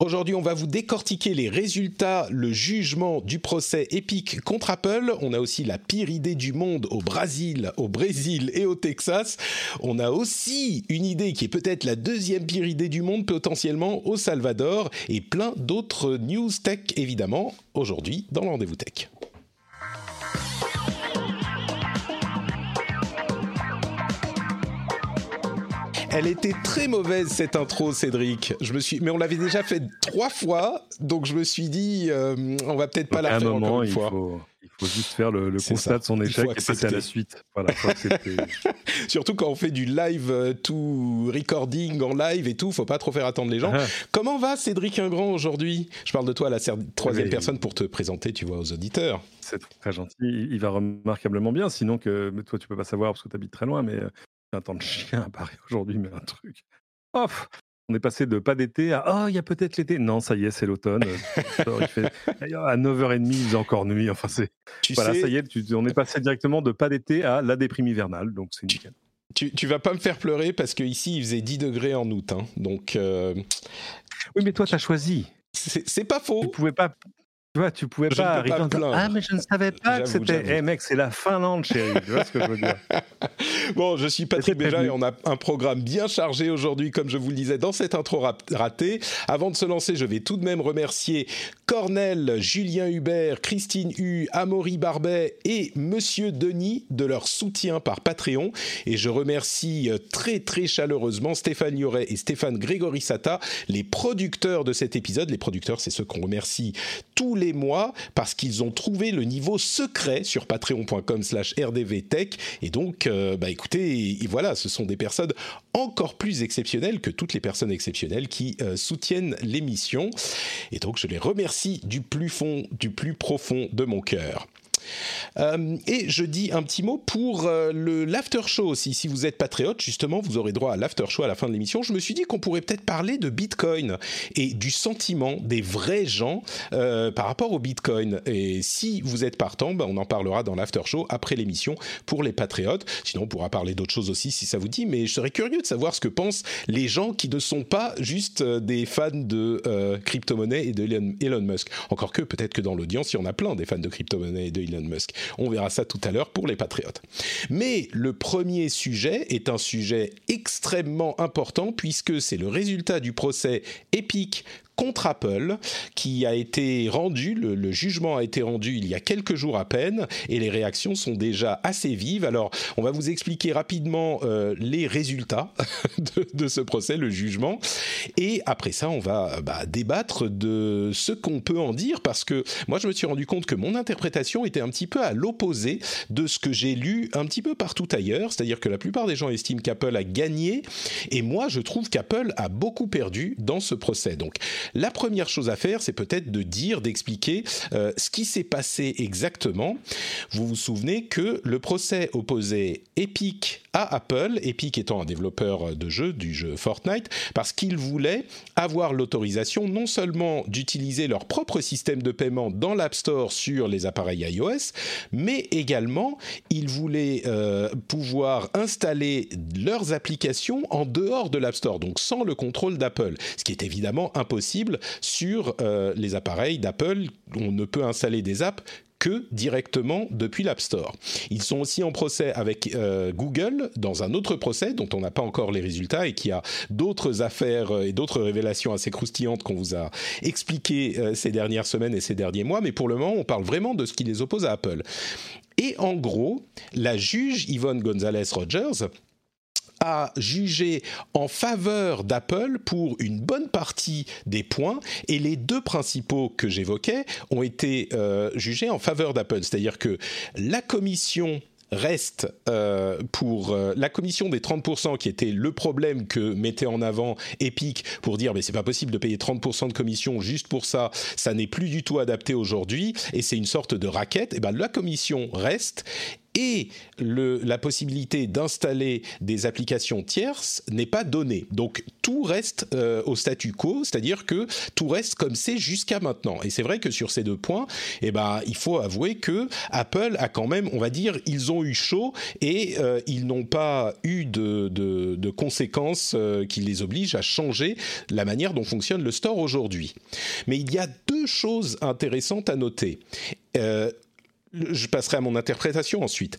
Aujourd'hui, on va vous décortiquer les résultats, le jugement du procès Epic contre Apple. On a aussi la pire idée du monde au Brésil, au Brésil et au Texas. On a aussi une idée qui est peut-être la deuxième pire idée du monde potentiellement au Salvador et plein d'autres news tech évidemment aujourd'hui dans le rendez-vous tech. Elle était très mauvaise cette intro, Cédric. Je me suis, mais on l'avait déjà fait trois fois, donc je me suis dit, euh, on va peut-être pas la faire encore une fois. il faut juste faire le, constat de son échec et passer à la suite. Voilà, Surtout quand on fait du live euh, tout recording en live et tout, faut pas trop faire attendre les gens. Ah. Comment va Cédric Ingrand aujourd'hui? Je parle de toi à la troisième personne pour te présenter, tu vois, aux auditeurs. C'est très gentil. Il va remarquablement bien, sinon que toi tu peux pas savoir parce que tu habites très loin, mais euh, un temps de chien à Paris aujourd'hui, mais un truc. Oh, on est passé de pas d'été à oh, il y a peut-être l'été. Non, ça y est, c'est l'automne. à 9h30, il faisait encore nuit. Enfin, c'est. Voilà, ça y est, on est passé directement de pas d'été à la déprime hivernale. Donc, c'est nickel. Tu, tu vas pas me faire pleurer parce qu'ici, il faisait 10 degrés en août. Hein. donc. Euh, oui, mais toi, tu as choisi. C'est pas faux. Tu pouvais pas, tu vois, tu pouvais pas arriver Ah, mais je ne savais pas que c'était. Eh mec, c'est la Finlande, chérie. Tu vois ce que je veux dire? Bon, je suis Patrick Béja et on a un programme bien chargé aujourd'hui, comme je vous le disais dans cette intro ratée. Avant de se lancer, je vais tout de même remercier Cornel, Julien Hubert, Christine Hu, Amaury Barbet et Monsieur Denis de leur soutien par Patreon. Et je remercie euh, très très chaleureusement Stéphane Yoret et Stéphane Grégorissata, les producteurs de cet épisode. Les producteurs, c'est ceux qu'on remercie tous les mois parce qu'ils ont trouvé le niveau secret sur patreon.com slash rdvtech. Et donc, euh, bah écoutez, voilà, ce sont des personnes encore plus exceptionnelles que toutes les personnes exceptionnelles qui euh, soutiennent l'émission. Et donc, je les remercie du plus fond, du plus profond de mon cœur. Euh, et je dis un petit mot pour euh, l'after show aussi. Si vous êtes patriote, justement, vous aurez droit à l'after show à la fin de l'émission. Je me suis dit qu'on pourrait peut-être parler de Bitcoin et du sentiment des vrais gens euh, par rapport au Bitcoin. Et si vous êtes partant, ben on en parlera dans l'after show après l'émission pour les patriotes. Sinon, on pourra parler d'autres choses aussi si ça vous dit. Mais je serais curieux de savoir ce que pensent les gens qui ne sont pas juste des fans de crypto-monnaie et de Elon Musk. Encore que peut-être que dans l'audience, il y en a plein des fans de crypto-monnaie et de Elon On verra ça tout à l'heure pour les patriotes. Mais le premier sujet est un sujet extrêmement important puisque c'est le résultat du procès épique contre Apple qui a été rendu, le, jugement a été rendu il y a quelques jours à peine et les réactions sont déjà assez vives. Alors on va vous expliquer rapidement euh, les résultats de, ce procès, le jugement et après ça on va bah, débattre de ce qu'on peut en dire parce que moi je me suis rendu compte que mon interprétation était un petit peu à l'opposé de ce que j'ai lu un petit peu partout ailleurs, c'est-à-dire que la plupart des gens estiment qu'Apple a gagné et moi je trouve qu'Apple a beaucoup perdu dans ce procès. Donc la première chose à faire, c'est peut-être de dire, d'expliquer euh, ce qui s'est passé exactement. Vous vous souvenez que le procès opposait Epic Apple, Epic étant un développeur de jeux, du jeu Fortnite, parce qu'ils voulaient avoir l'autorisation non seulement d'utiliser leur propre système de paiement dans l'App Store sur les appareils iOS, mais également ils voulaient euh, pouvoir installer leurs applications en dehors de l'App Store, donc sans le contrôle d'Apple, ce qui est évidemment impossible sur euh, les appareils d'Apple. On ne peut installer des apps que directement depuis l'App Store. Ils sont aussi en procès avec euh, Google dans un autre procès dont on n'a pas encore les résultats et qui a d'autres affaires euh, et d'autres révélations assez croustillantes qu'on vous a expliquées euh, ces dernières semaines et ces derniers mois. Mais pour le moment, on parle vraiment de ce qui les oppose à Apple. Et en gros, la juge Yvonne Gonzalez Rogers jugé en faveur d'Apple pour une bonne partie des points et les deux principaux que j'évoquais ont été euh, jugés en faveur d'Apple. C'est-à-dire que la commission reste euh, pour euh, la commission des 30% qui était le problème que mettait en avant Epic pour dire mais c'est pas possible de payer 30% de commission juste pour ça, ça n'est plus du tout adapté aujourd'hui et c'est une sorte de raquette, et ben la commission reste et la possibilité d'installer des applications tierces n'est pas donnée. Donc tout reste euh, au statu quo, c'est-à-dire que tout reste comme c'est jusqu'à maintenant. Et c'est vrai que sur ces deux points, eh ben, il faut avouer que Apple a quand même, on va dire, ils ont eu chaud et euh, ils n'ont pas eu de, de, conséquences euh, qui les obligent à changer la manière dont fonctionne le store aujourd'hui. Mais il y a deux choses intéressantes à noter. Je passerai à mon interprétation ensuite.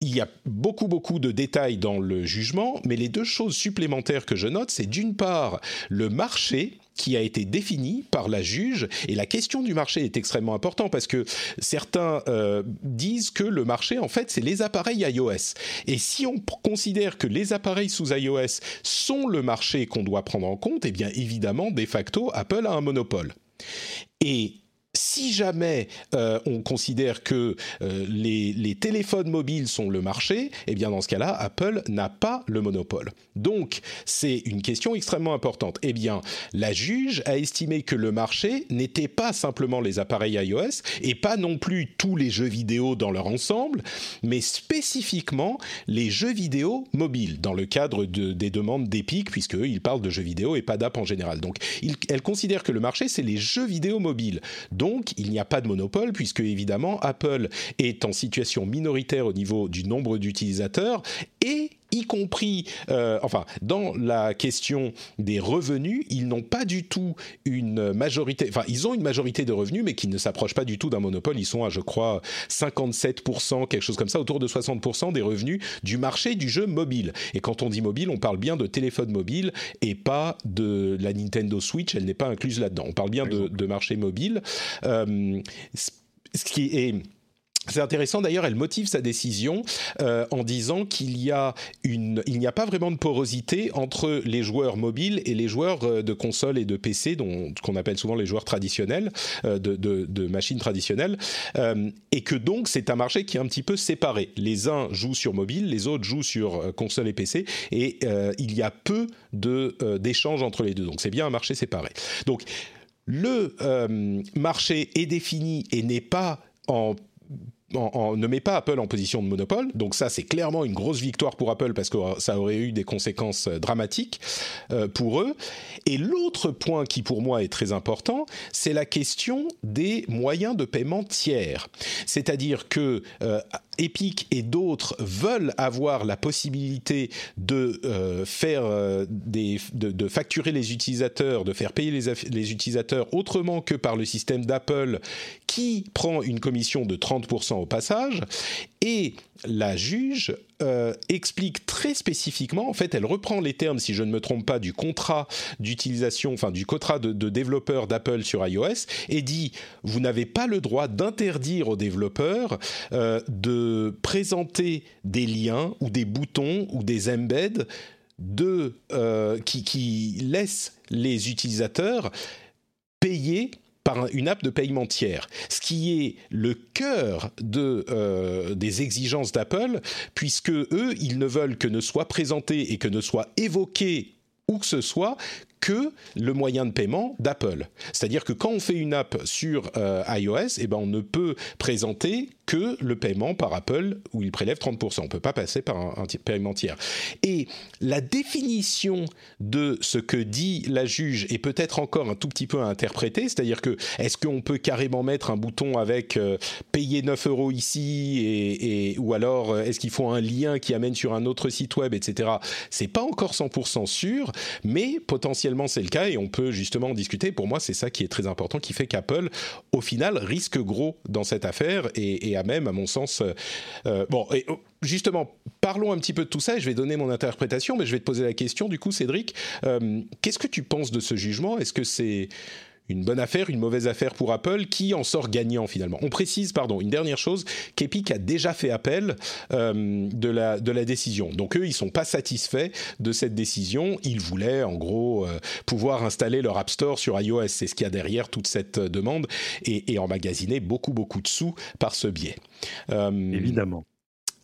Il y a beaucoup, beaucoup de détails dans le jugement, mais les deux choses supplémentaires que je note, c'est d'une part le marché qui a été défini par la juge. Et la question du marché est extrêmement importante parce que certains euh, disent que le marché, en fait, c'est les appareils iOS. Et si on considère que les appareils sous iOS sont le marché qu'on doit prendre en compte, eh bien évidemment, de facto, Apple a un monopole. Et si jamais euh, on considère que euh, les, téléphones mobiles sont le marché, eh bien dans ce cas-là, Apple n'a pas le monopole. Donc c'est une question extrêmement importante. Eh bien, la juge a estimé que le marché n'était pas simplement les appareils iOS et pas non plus tous les jeux vidéo dans leur ensemble, mais spécifiquement les jeux vidéo mobiles dans le cadre de, des demandes d'Epic, puisque ils parlent de jeux vidéo et pas d'app en général. Donc elle considère que le marché c'est les jeux vidéo mobiles. Donc, il n'y a pas de monopole puisque évidemment Apple est en situation minoritaire au niveau du nombre d'utilisateurs et y compris, euh, enfin, dans la question des revenus, ils n'ont pas du tout une majorité, enfin, ils ont une majorité de revenus, mais qui ne s'approchent pas du tout d'un monopole. Ils sont à, je crois, 57%, quelque chose comme ça, autour de 60% des revenus du marché du jeu mobile. Et quand on dit mobile, on parle bien de téléphone mobile et pas de la Nintendo Switch, elle n'est pas incluse là-dedans. On parle bien de, de, marché mobile. Euh, ce qui est c'est intéressant d'ailleurs, elle motive sa décision euh, en disant qu'il y a une, il n'y a pas vraiment de porosité entre les joueurs mobiles et les joueurs euh, de consoles et de PC, dont qu'on appelle souvent les joueurs traditionnels, euh, de, machines traditionnelles, et que donc c'est un marché qui est un petit peu séparé. Les uns jouent sur mobile, les autres jouent sur console et PC, et il y a peu de d'échanges entre les deux. Donc c'est bien un marché séparé. Donc le marché est défini et n'est pas en en, en, ne met pas Apple en position de monopole. Donc ça, c'est clairement une grosse victoire pour Apple parce que ça aurait eu des conséquences dramatiques euh, pour eux. Et l'autre point qui pour moi est très important, c'est la question des moyens de paiement tiers. C'est-à-dire que euh, Epic et d'autres veulent avoir la possibilité de euh, faire euh, de, facturer les utilisateurs, de faire payer les utilisateurs autrement que par le système d'Apple qui prend une commission de 30% au passage. Et la juge euh, explique très spécifiquement, en fait, elle reprend les termes, si je ne me trompe pas, du contrat d'utilisation, enfin du contrat de, développeur d'Apple sur iOS, et dit vous n'avez pas le droit d'interdire aux développeurs euh, de présenter des liens ou des boutons ou des embeds de euh, qui, qui laissent les utilisateurs payer par une app de paiement tiers, ce qui est le cœur euh, des exigences d'Apple, puisque eux, ils ne veulent que ne soit présenté et que ne soit évoqué où que ce soit que le moyen de paiement d'Apple. C'est-à-dire que quand on fait une app sur euh, iOS, eh ben on ne peut présenter que le paiement par Apple où il prélève 30%. On ne peut pas passer par un, un paiement tiers. Et la définition de ce que dit la juge est peut-être encore un tout petit peu à interpréter, c'est-à-dire que est-ce qu'on peut carrément mettre un bouton avec euh, payer 9 euros ici et, ou alors euh, est-ce qu'il faut un lien qui amène sur un autre site web, etc. C'est pas encore 100% sûr, mais potentiellement c'est le cas et on peut justement en discuter. Pour moi, c'est ça qui est très important, qui fait qu'Apple, au final, risque gros dans cette affaire et, a même, à mon sens, euh, bon. Et, justement, parlons un petit peu de tout ça et je vais donner mon interprétation, mais je vais te poser la question, du coup, Cédric, euh, qu'est-ce que tu penses de ce jugement? Est-ce que c'est une bonne affaire, une mauvaise affaire pour Apple, qui en sort gagnant finalement. On précise, pardon, une dernière chose, qu'Epic a déjà fait appel euh, de, la, décision. Donc eux, ils sont pas satisfaits de cette décision. Ils voulaient en gros euh, pouvoir installer leur App Store sur iOS. C'est ce qu'il y a derrière toute cette demande et, emmagasiner beaucoup beaucoup de sous par ce biais. Euh, Évidemment.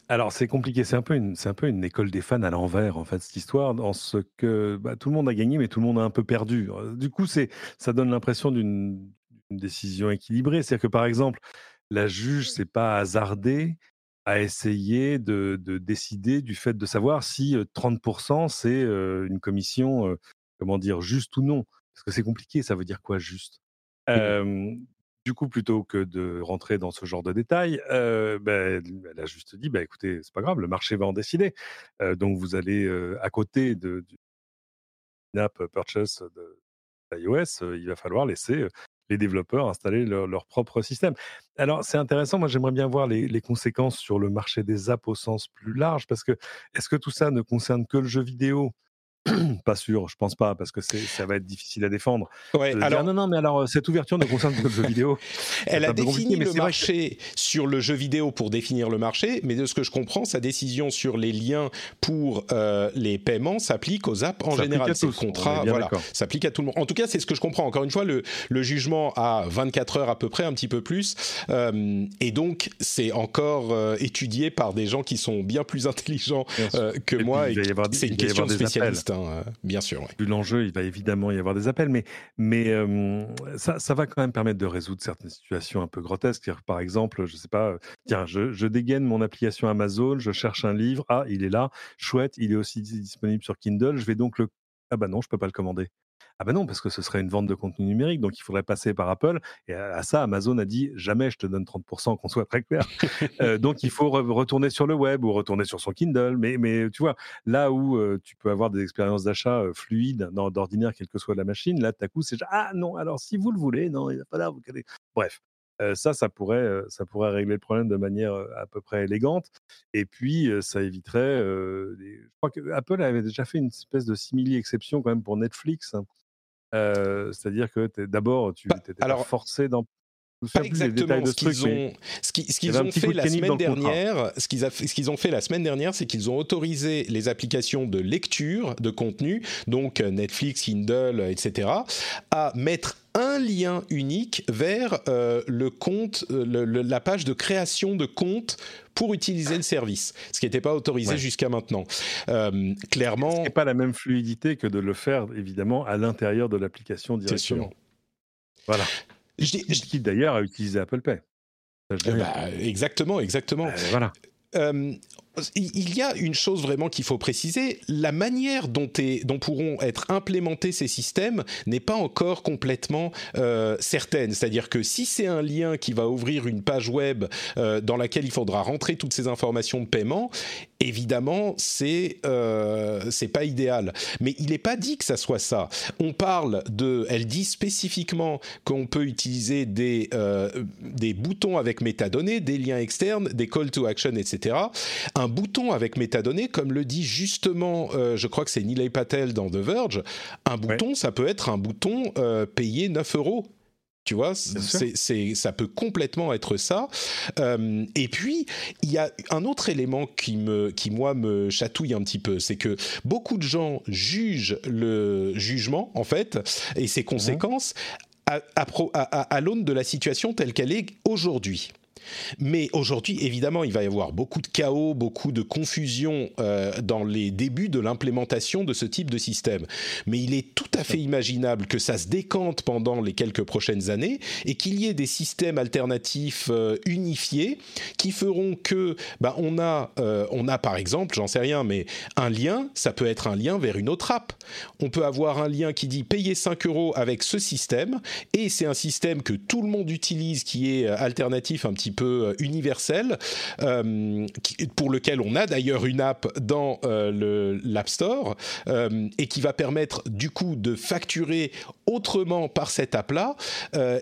Alors c'est compliqué, c'est un peu une, c'est un peu une école des fans à l'envers en fait cette histoire, en ce que bah, tout le monde a gagné, mais tout le monde a un peu perdu. Du coup, c'est, ça donne l'impression d'une décision équilibrée, c'est-à-dire que par exemple, la juge s'est pas hasardée à essayer de, de, décider du fait de savoir si 30% c'est une commission, comment dire, juste ou non. Parce que c'est compliqué, ça veut dire quoi juste? Du coup, plutôt que de rentrer dans ce genre de détails, euh, ben, elle a juste dit, bah, écoutez, c'est pas grave, le marché va en décider. Euh, donc, vous allez euh, à côté de, du app purchase de iOS, il va falloir laisser les développeurs installer leur, propre système. Alors, c'est intéressant. Moi, j'aimerais bien voir les, les, conséquences sur le marché des apps au sens plus large, parce que est-ce que tout ça ne concerne que le jeu vidéo? pas sûr, je pense pas, parce que ça va être difficile à défendre. Ouais, alors... non, non, mais alors euh, cette ouverture ne concerne que le jeu vidéo. Elle a défini le marché sur le jeu vidéo pour définir le marché, mais de ce que je comprends, sa décision sur les liens pour euh, les paiements s'applique aux apps en général. C'est le contrat, voilà, s'applique à tout le monde. En tout cas, c'est ce que je comprends. Encore une fois, le, le, jugement a 24 heures à peu près, un petit peu plus, euh, et donc c'est encore étudié par des gens qui sont bien plus intelligents que moi. C'est une question de spécialiste. Hein, euh, bien sûr. Vu l'enjeu, il va évidemment y avoir des appels, mais, mais ça, ça, va quand même permettre de résoudre certaines situations un peu grotesques. Par exemple, je sais pas, euh, tiens, je, je, dégaine mon application Amazon, je cherche un livre, ah, il est là, chouette, il est aussi disponible sur Kindle, je vais donc le... Ah bah non, je peux pas le commander. Ah ben non, parce que ce serait une vente de contenu numérique, donc il faudrait passer par Apple. Et à, ça, Amazon a dit jamais je te donne 30%, qu'on soit très clair. Euh, donc il faut retourner sur le web ou retourner sur son Kindle. Mais, mais tu vois, là où euh, tu peux avoir des expériences d'achat euh, fluides, d'ordinaire, quelle que soit la machine, là, à coup, c'est ah non, alors si vous le voulez, non, il n'y a pas là, vous Bref. ça, ça pourrait, ça pourrait régler le problème de manière à peu près élégante. Et puis, ça éviterait. je crois que Apple avait déjà fait une espèce de simili-exception quand même pour Netflix. Hein. C'est-à-dire que d'abord, tu étais forcé d'en pas exactement ce qu'ils ont, ce qu'ils ont fait la semaine dernière. Ce qu'ils, ce qu'ils ont fait la semaine dernière, c'est qu'ils ont autorisé les applications de lecture de contenu, donc Netflix, Kindle, etc., à mettre un lien unique vers euh, le compte, euh, la page de création de compte pour utiliser le service, ce qui n'était pas autorisé jusqu'à maintenant. Euh, clairement, ce n'est pas la même fluidité que de le faire évidemment à l'intérieur de l'application directement. Voilà. Je qui d'ailleurs a utilisé Apple Pay. Bah, exactement, exactement. voilà il y a une chose vraiment qu'il faut préciser, la manière dont, dont, pourront être implémentés ces systèmes n'est pas encore complètement euh, certaine. C'est-à-dire que si c'est un lien qui va ouvrir une page web euh, dans laquelle il faudra rentrer toutes ces informations de paiement, évidemment, c'est euh, pas idéal. Mais il n'est pas dit que ça soit ça. On parle de, elle dit spécifiquement qu'on peut utiliser des des boutons avec métadonnées, des liens externes, des call to action, etc bouton avec métadonnées, comme le dit justement, euh, je crois que c'est Nilay Patel dans The Verge, un bouton, ça peut être un bouton euh, payé 9 euros. Tu vois, c'est, ça peut complètement être ça. Euh, et puis, il y a un autre élément qui, me, qui, moi, me chatouille un petit peu. C'est que beaucoup de gens jugent le jugement, en fait, et ses conséquences à, à l'aune de la situation telle qu'elle est aujourd'hui. Mais aujourd'hui, évidemment, il va y avoir beaucoup de chaos, beaucoup de confusion euh, dans les débuts de l'implémentation de ce type de système. Mais il est tout à fait imaginable que ça se décante pendant les quelques prochaines années et qu'il y ait des systèmes alternatifs euh, unifiés qui feront que, bah, on a, euh, on a par exemple, j'en sais rien, mais un lien, ça peut être un lien vers une autre app. On peut avoir un lien qui dit payer 5 euros avec ce système et c'est un système que tout le monde utilise qui est alternatif un petit peu euh, universel, euh, pour lequel on a d'ailleurs une app dans euh, l'App Store, et qui va permettre du coup de facturer autrement par cette app-là,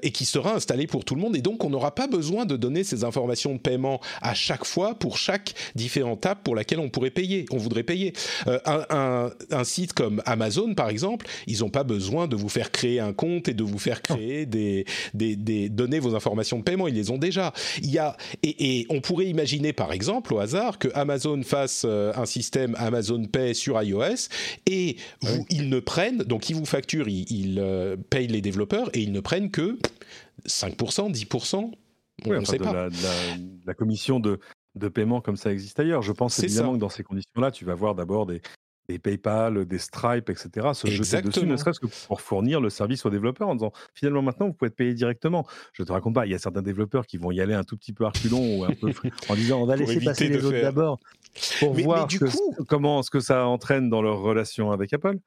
et qui sera installée pour tout le monde. Et donc on n'aura pas besoin de donner ces informations de paiement à chaque fois pour chaque différente app pour laquelle on pourrait payer, on voudrait payer. un, un, site comme Amazon, par exemple, ils n'ont pas besoin de vous faire créer un compte et de vous faire créer des, des, des, donner vos informations de paiement, ils les ont déjà. Il y a et, on pourrait imaginer par exemple au hasard que Amazon fasse euh, un système Amazon Pay sur iOS et ils ne prennent donc ils vous facturent, ils, euh, payent les développeurs et ils ne prennent que 5%, 10%. On ne sait pas. La, commission de, de paiement comme ça existe ailleurs. Je pense évidemment que dans ces conditions-là, tu vas voir d'abord des, des PayPal, des Stripe, etc., se jeter dessus, ne serait-ce que pour fournir le service aux développeurs en disant finalement maintenant vous pouvez être payé directement. Je te raconte pas, il y a certains développeurs qui vont y aller un tout petit peu reculons ou un peu en disant on va laisser passer les autres d'abord pour voir comment ce que ça entraîne dans leur relation avec Apple.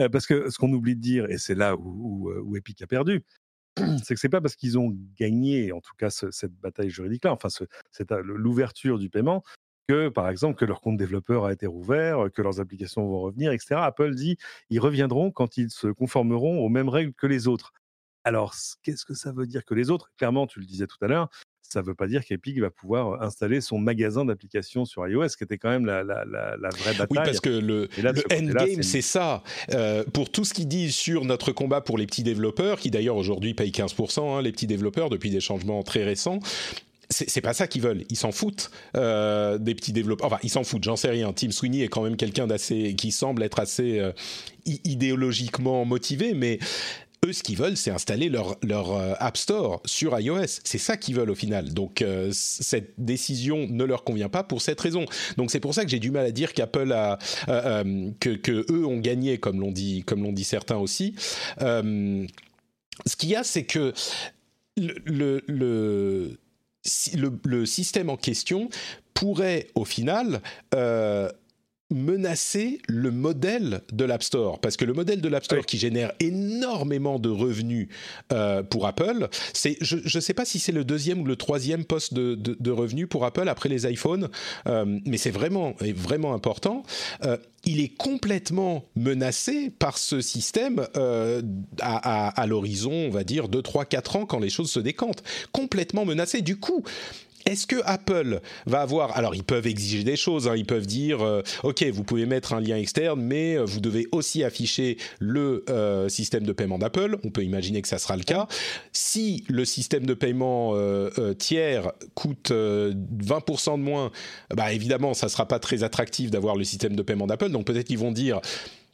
Euh, parce que ce qu'on oublie de dire, et c'est là où, où, Epic a perdu, c'est que c'est pas parce qu'ils ont gagné, en tout cas, cette bataille juridique-là, enfin, l'ouverture du paiement, que, par exemple, que leur compte développeur a été rouvert, que leurs applications vont revenir, etc. Apple dit ils reviendront quand ils se conformeront aux mêmes règles que les autres. Alors, qu'est-ce que ça veut dire que les autres? Clairement, tu le disais tout à l'heure, ça ne veut pas dire qu'Epic va pouvoir installer son magasin d'applications sur iOS, qui était quand même la, vraie bataille. Oui, parce que le, endgame, c'est ça. Euh, pour tout ce qu'ils disent sur notre combat pour les petits développeurs, qui d'ailleurs aujourd'hui payent 15%, hein, les petits développeurs, depuis des changements très récents, c'est pas ça qu'ils veulent. Ils s'en foutent euh, des petits développeurs. Enfin, ils s'en foutent. J'en sais rien. Tim Sweeney est quand même quelqu'un d'assez qui semble être assez euh, idéologiquement motivé, mais eux, ce qu'ils veulent, c'est installer leur, leur euh, App Store sur iOS. C'est ça qu'ils veulent au final. Donc, cette décision ne leur convient pas pour cette raison. Donc, c'est pour ça que j'ai du mal à dire qu'Apple a, que, que, eux ont gagné, comme l'ont dit, dit certains aussi. ce qu'il y a, c'est que le le, système en question pourrait au final euh, menacer le modèle de l'App Store. Parce que le modèle de l'App Store qui génère énormément de revenus euh, pour Apple, c'est, je ne sais pas si c'est le deuxième ou le troisième poste de, revenus pour Apple après les iPhones, euh, mais c'est vraiment, vraiment important. Euh, il est complètement menacé par ce système à, à l'horizon, on va dire, 2, 3, 4 ans quand les choses se décantent. Complètement menacé. Du coup, est-ce que Apple va avoir alors ils peuvent exiger des choses, hein. ils peuvent dire euh, ok vous pouvez mettre un lien externe, mais euh, vous devez aussi afficher le euh, système de paiement d'Apple. On peut imaginer que ça sera le cas. Si le système de paiement tiers coûte 20% de moins, bah évidemment ça sera pas très attractif d'avoir le système de paiement d'Apple. Donc peut-être qu'ils vont dire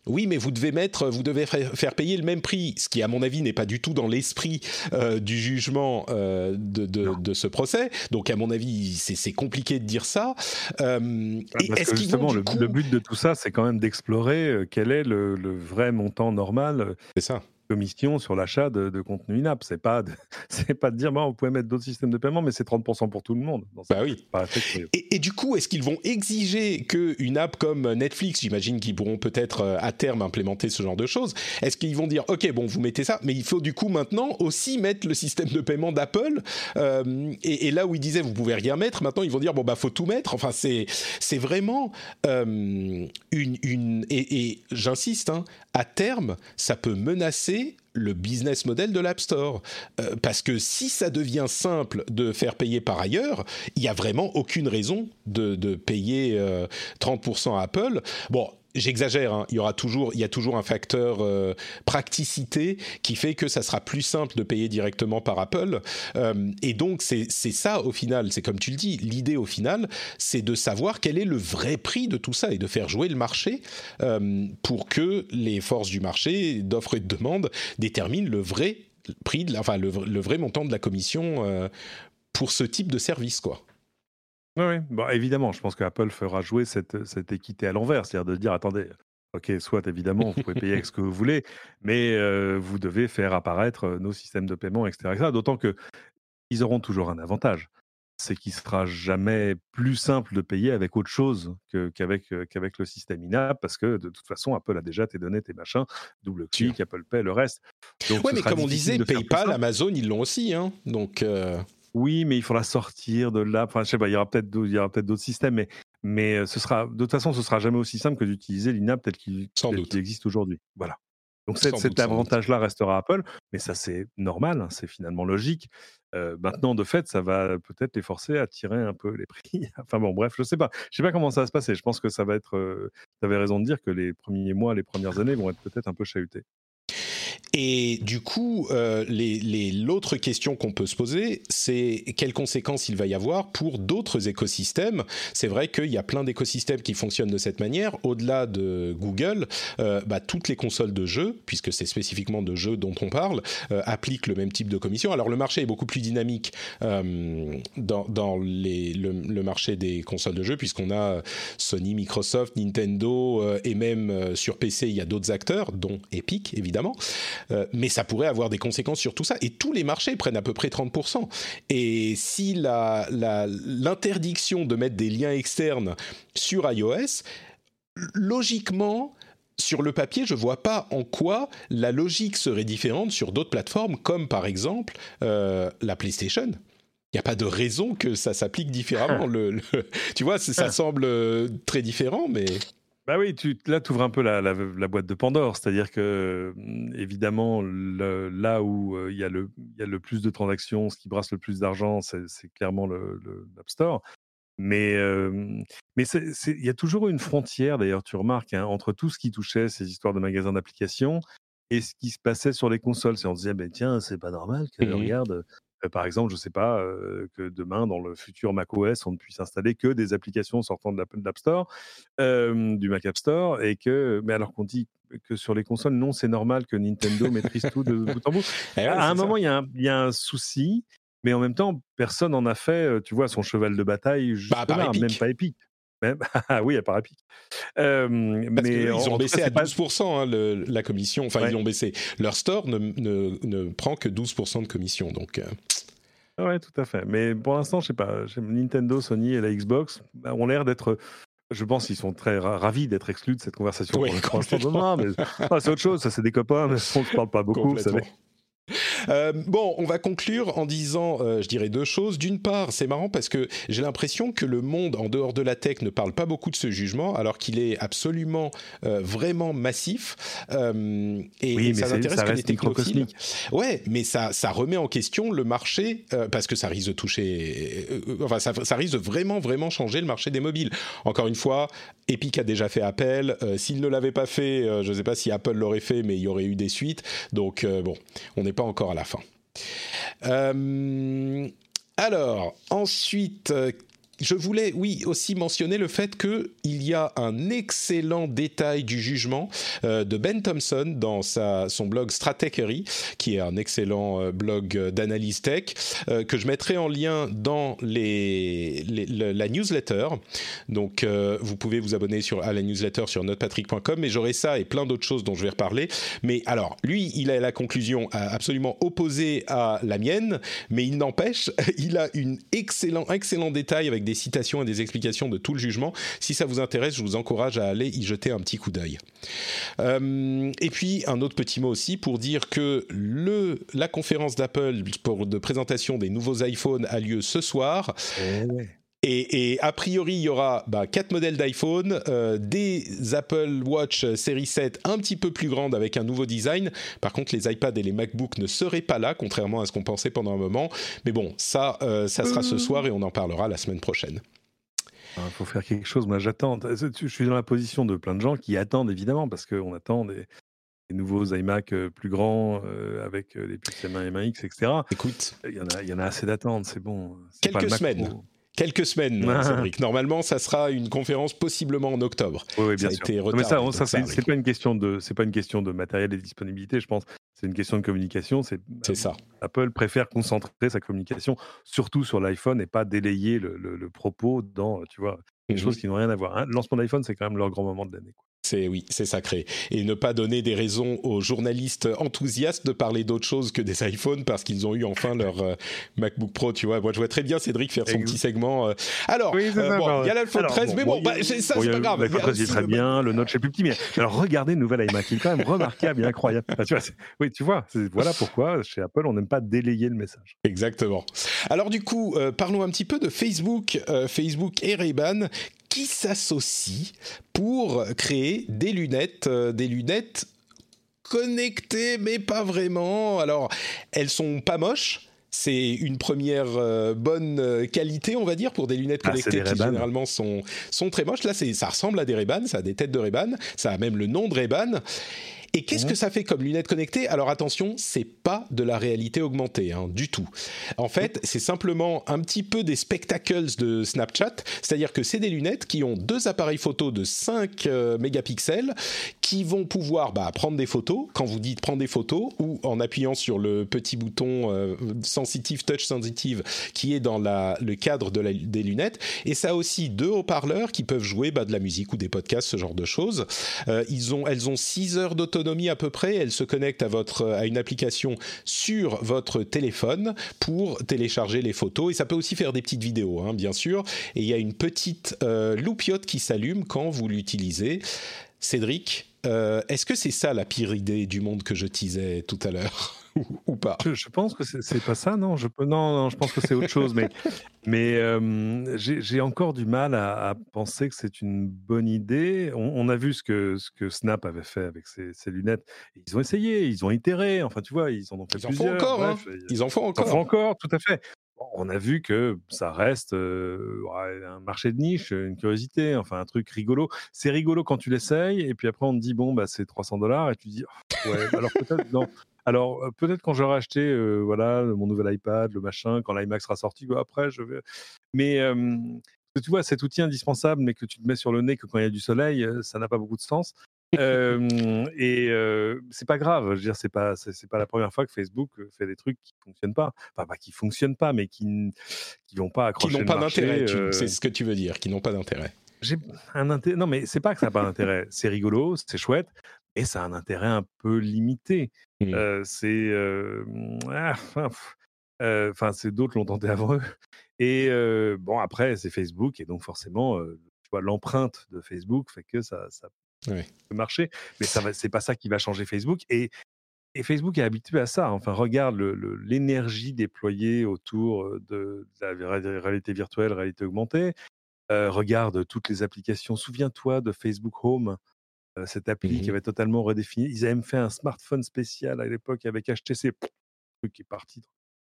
oui, mais vous devez mettre, vous devez faire payer le même prix, ce qui, à mon avis, n'est pas du tout dans l'esprit euh, du jugement euh, de, ce procès. Donc, à mon avis, c'est compliqué de dire ça. Euh, Parce que justement, le, but de tout ça, c'est quand même d'explorer quel est le, le, vrai montant normal. C'est ça commission sur l'achat de, contenu in-app. C'est pas, c'est pas de dire, bon, vous pouvez mettre d'autres systèmes de paiement, mais c'est 30% pour tout le monde. bah oui. Et, du coup, est-ce qu'ils vont exiger qu'une app comme Netflix, j'imagine qu'ils pourront peut-être euh, à terme implémenter ce genre de choses, est-ce qu'ils vont dire, ok, bon, vous mettez ça, mais il faut du coup maintenant aussi mettre le système de paiement d'Apple. Euh, et, là où ils disaient, vous pouvez rien mettre, maintenant ils vont dire, bon, bah, faut tout mettre. Enfin, c'est, c'est vraiment euh, une, une, et, et j'insiste, hein, à terme, ça peut menacer le business model de l'App Store. Euh, parce que si ça devient simple de faire payer par ailleurs, il n'y a vraiment aucune raison de, payer 30% euh, à Apple. Bon, j'exagère, hein. il y aura toujours, il y a toujours un facteur euh, praticité qui fait que ça sera plus simple de payer directement par Apple. Euh, et donc c'est ça au final, c'est comme tu le dis, l'idée au final, c'est de savoir quel est le vrai prix de tout ça et de faire jouer le marché euh, pour que les forces du marché d'offre et de demande déterminent le vrai prix, de enfin le, le, vrai montant de la commission pour ce type de service, quoi. Oui, Bon, évidemment, je pense qu'Apple fera jouer cette, cette équité à l'envers, c'est-à-dire de dire attendez, ok, soit évidemment, vous pouvez payer avec ce que vous voulez, mais euh, vous devez faire apparaître euh, nos systèmes de paiement, etc. D'autant que ils auront toujours un avantage, c'est qu'il sera jamais plus simple de payer avec autre chose qu'avec euh, qu'avec le système INAP, parce que de toute façon, Apple a déjà tes données, tes machins, double clic, Apple Pay, le reste. Oui, mais comme on disait, PayPal, Amazon, ils l'ont aussi, hein, donc. Oui, mais il faudra sortir de là. Enfin, je sais pas, il y aura peut-être d'autres, peut-être systèmes, mais, mais ce sera, de toute façon, ce sera jamais aussi simple que d'utiliser l'INAP tel qu'il, existe aujourd'hui. Voilà. Donc cet, avantage-là restera Apple, mais ça c'est normal, hein, c'est finalement logique. maintenant, de fait, ça va peut-être les forcer à tirer un peu les prix. enfin bon, bref, je sais pas. Je sais pas comment ça va se passer. Je pense que ça va être. tu avais raison de dire que les premiers mois, les premières années vont être peut-être un peu chahutés. Et du coup, euh, l'autre question qu'on peut se poser, c'est quelles conséquences il va y avoir pour d'autres écosystèmes. C'est vrai qu'il y a plein d'écosystèmes qui fonctionnent de cette manière. Au-delà de Google, euh, bah, toutes les consoles de jeux, puisque c'est spécifiquement de jeux dont on parle, euh, appliquent le même type de commission. Alors le marché est beaucoup plus dynamique dans, les, le, marché des consoles de jeux, puisqu'on a Sony, Microsoft, Nintendo, et même sur PC, il y a d'autres acteurs, dont Epic, évidemment. Euh, mais ça pourrait avoir des conséquences sur tout ça. Et tous les marchés prennent à peu près 30%. Et si l'interdiction de mettre des liens externes sur iOS, logiquement, sur le papier, je ne vois pas en quoi la logique serait différente sur d'autres plateformes, comme par exemple euh, la PlayStation. Il n'y a pas de raison que ça s'applique différemment. le, tu vois, ça semble très différent, mais... Bah oui, tu, là, tu ouvres un peu la, la, boîte de Pandore. C'est-à-dire que, mmh, évidemment, là où il y, a le, y a le plus de transactions, ce qui brasse le plus d'argent, c'est clairement l'App Store. Mais mais il y a toujours une frontière, d'ailleurs, tu remarques, hein, entre tout ce qui touchait ces histoires de magasins d'applications et ce qui se passait sur les consoles. C'est on se disait, ben, tiens, c'est pas normal que, mmh regarde, par exemple, je ne sais pas que demain, dans le futur macOS, on ne puisse installer que des applications sortant de l'App Store, du Mac App Store, et que, mais alors qu'on dit que sur les consoles, non, c'est normal que Nintendo maîtrise tout de bout en bout. Eh à un moment, il y, y, a un souci, mais en même temps, personne n'en a fait, tu vois, son cheval de bataille, bah, là, même pas épique. Même, ah oui, à part mais ils ont baissé à 12% hein, la commission. Enfin, ils ont baissé. Leur store ne, ne, ne prend que 12% de commission. Donc. Euh. Ouais, tout à fait. Mais pour l'instant, je sais pas. Nintendo, Sony et la Xbox bah, ont l'air d'être. Je pense qu'ils sont très ravis d'être exclus de cette conversation. Oui, pour c'est autre chose. Ça, c'est des copains, mais on ne parle pas beaucoup. Vous savez. Euh, bon, on va conclure en disant, euh, je dirais deux choses. D'une part, c'est marrant parce que j'ai l'impression que le monde en dehors de la tech ne parle pas beaucoup de ce jugement, alors qu'il est absolument euh, vraiment massif. et oui, ça n'intéresse que les technophiles. Ouais, mais ça, ça remet en question le marché parce que ça risque de toucher, enfin, ça, ça, risque de vraiment, vraiment changer le marché des mobiles. Encore une fois, Epic a déjà fait appel. S'il ne l'avait pas fait, je ne sais pas si Apple l'aurait fait, mais il y aurait eu des suites. Donc bon, on n'est pas encore à la fin. Euh, alors, ensuite, je voulais, oui, aussi mentionner le fait qu'il y a un excellent détail du jugement euh, de Ben Thompson dans son blog Stratechery, qui est un excellent euh, blog d'analyse tech, euh, que je mettrai en lien dans la newsletter. Donc, vous pouvez vous abonner sur, à la newsletter sur notepatrick.com, mais j'aurai ça et plein d'autres choses dont je vais reparler. Mais alors, lui, il a la conclusion absolument opposée à la mienne, mais il n'empêche, il a une excellent, excellent détail avec des citations et des explications de tout le jugement. Si ça vous intéresse, je vous encourage à aller y jeter un petit coup d'œil. Euh, et puis un autre petit mot aussi pour dire que la conférence d'Apple pour de présentation des nouveaux iPhones a lieu ce soir. Eh et, a priori, il y aura bah, quatre modèles d'iPhone, euh, des Apple Watch série 7 un petit peu plus grandes avec un nouveau design. Par contre, les iPads et les MacBooks ne seraient pas là, contrairement à ce qu'on pensait pendant un moment. Mais bon, ça, euh, ça sera ce mmh. soir et on en parlera la semaine prochaine. Il faut faire quelque chose. Moi, j'attends. Je suis dans la position de plein de gens qui attendent, évidemment, parce qu'on attend des, nouveaux iMac euh, plus grands avec les puces M1 M1X, etc. Écoute, il y en a, il y en a assez d'attentes, c'est bon. Quelques semaines quelques semaines, ah. Normalement, ça sera une conférence possiblement en octobre. Oui, bien sûr. mais ça, c'est pas une question de, c'est pas une question de matériel et de disponibilité, je pense. C'est une question de communication. C'est ça. Apple préfère concentrer sa communication surtout sur l'iPhone et pas délayer le, propos dans, tu vois, des mhm. choses qui n'ont rien à voir. Hein. Le lancement d'iPhone, c'est quand même leur grand moment de l'année. C'est oui, c'est sacré. Et ne pas donner des raisons aux journalistes enthousiastes de parler d'autre chose que des iPhones parce qu'ils ont eu enfin leur euh, MacBook Pro. Tu vois, moi je vois très bien Cédric faire son petit segment. Euh. Alors, euh, il y a l'iPhone 13, mais bon, bah, ça c'est pas grave. L'iPhone 13 est très bien, le Notch est plus petit, mais alors regardez le nouvel iMac, il est quand même remarquable et incroyable. tu vois, oui, tu vois, voilà pourquoi chez Apple on n'aime pas délayer le message. Exactement. Alors du coup, parlons un petit peu de Facebook, Facebook et Ray-Ban qui s'associent pour créer des lunettes, euh, des lunettes connectées, mais pas vraiment. Alors, elles sont pas moches. C'est une première euh, bonne euh, qualité, on va dire, pour des lunettes ah, connectées qui généralement sont, sont très moches. Là, ça ressemble à des ray ça a des têtes de ray ça a même le nom de ray Et qu'est-ce que ça fait comme lunettes connectées? Alors attention, c'est pas de la réalité augmentée, hein, du tout. En fait, c'est simplement un petit peu des spectacles de Snapchat, c'est-à-dire que c'est des lunettes qui ont deux appareils photo de 5 euh, mégapixels qui vont pouvoir bah, prendre des photos quand vous dites prendre des photos ou en appuyant sur le petit bouton euh, sensitive, touch sensitive qui est dans la, le cadre de des lunettes. Et ça a aussi deux haut-parleurs qui peuvent jouer bah, de la musique ou des podcasts, ce genre de choses. Euh, ils ont, elles ont 6 heures d'autonomie à peu près. Elles se connectent à, votre, à une application sur votre téléphone pour télécharger les photos. Et ça peut aussi faire des petites vidéos, hein, bien sûr. Et il y a une petite euh, loupiote qui s'allume quand vous l'utilisez. Cédric, euh, est-ce que c'est ça la pire idée du monde que je teasais tout à l'heure? Ou, pas je, pense que c'est pas ça, non. Je, non, non, je pense que c'est autre chose. Mais, mais euh, j'ai encore du mal à, penser que c'est une bonne idée. On, a vu ce que, ce que Snap avait fait avec ses, lunettes. Ils ont essayé, ils ont itéré. Enfin, tu vois, ils en ont fait ils plusieurs. En font encore, hein. Ils en font encore. Ils en font encore, tout à fait on a vu que ça reste un marché de niche, une curiosité, enfin un truc rigolo. C'est rigolo quand tu l'essayes, et puis après on te dit bon bah c'est 300 dollars, et tu dis «Oh, ouais, alors peut-être non. Alors peut-être quand j'aurai acheté voilà mon nouvel iPad, le machin, quand l'iMac sera sorti, bah, après je vais. Mais tu vois cet outil indispensable, mais que tu te mets sur le nez que quand il y a du soleil, ça n'a pas beaucoup de sens et c'est pas grave, je veux dire, c'est pas c'est pas la première fois que Facebook fait des trucs qui fonctionnent pas, enfin pas qui fonctionnent pas, mais qui qui vont pas accrocher. Qui n'ont pas d'intérêt, c'est ce que tu veux dire, qui n'ont pas d'intérêt. J'ai un intérêt. Non, mais c'est pas que ça n'a pas d'intérêt. C'est rigolo, c'est chouette, et ça a un intérêt un peu limité. Mmh. c'est ah, enfin, c'est d'autres l'ont tenté avant eux. Et bon, après, c'est Facebook, et donc forcément, tu vois, l'empreinte de Facebook fait que ça, ça ouais. marcher. Mais ça c'est pas ça qui va changer Facebook. Et, et Facebook est habitué à ça. Enfin, regarde l'énergie déployée autour de, la réalité virtuelle, réalité augmentée. regarde toutes les applications. Souviens-toi de Facebook Home, cette appli qui mmh avait totalement redéfini. Ils avaient même fait un smartphone spécial à l'époque avec HTC. truc qui est parti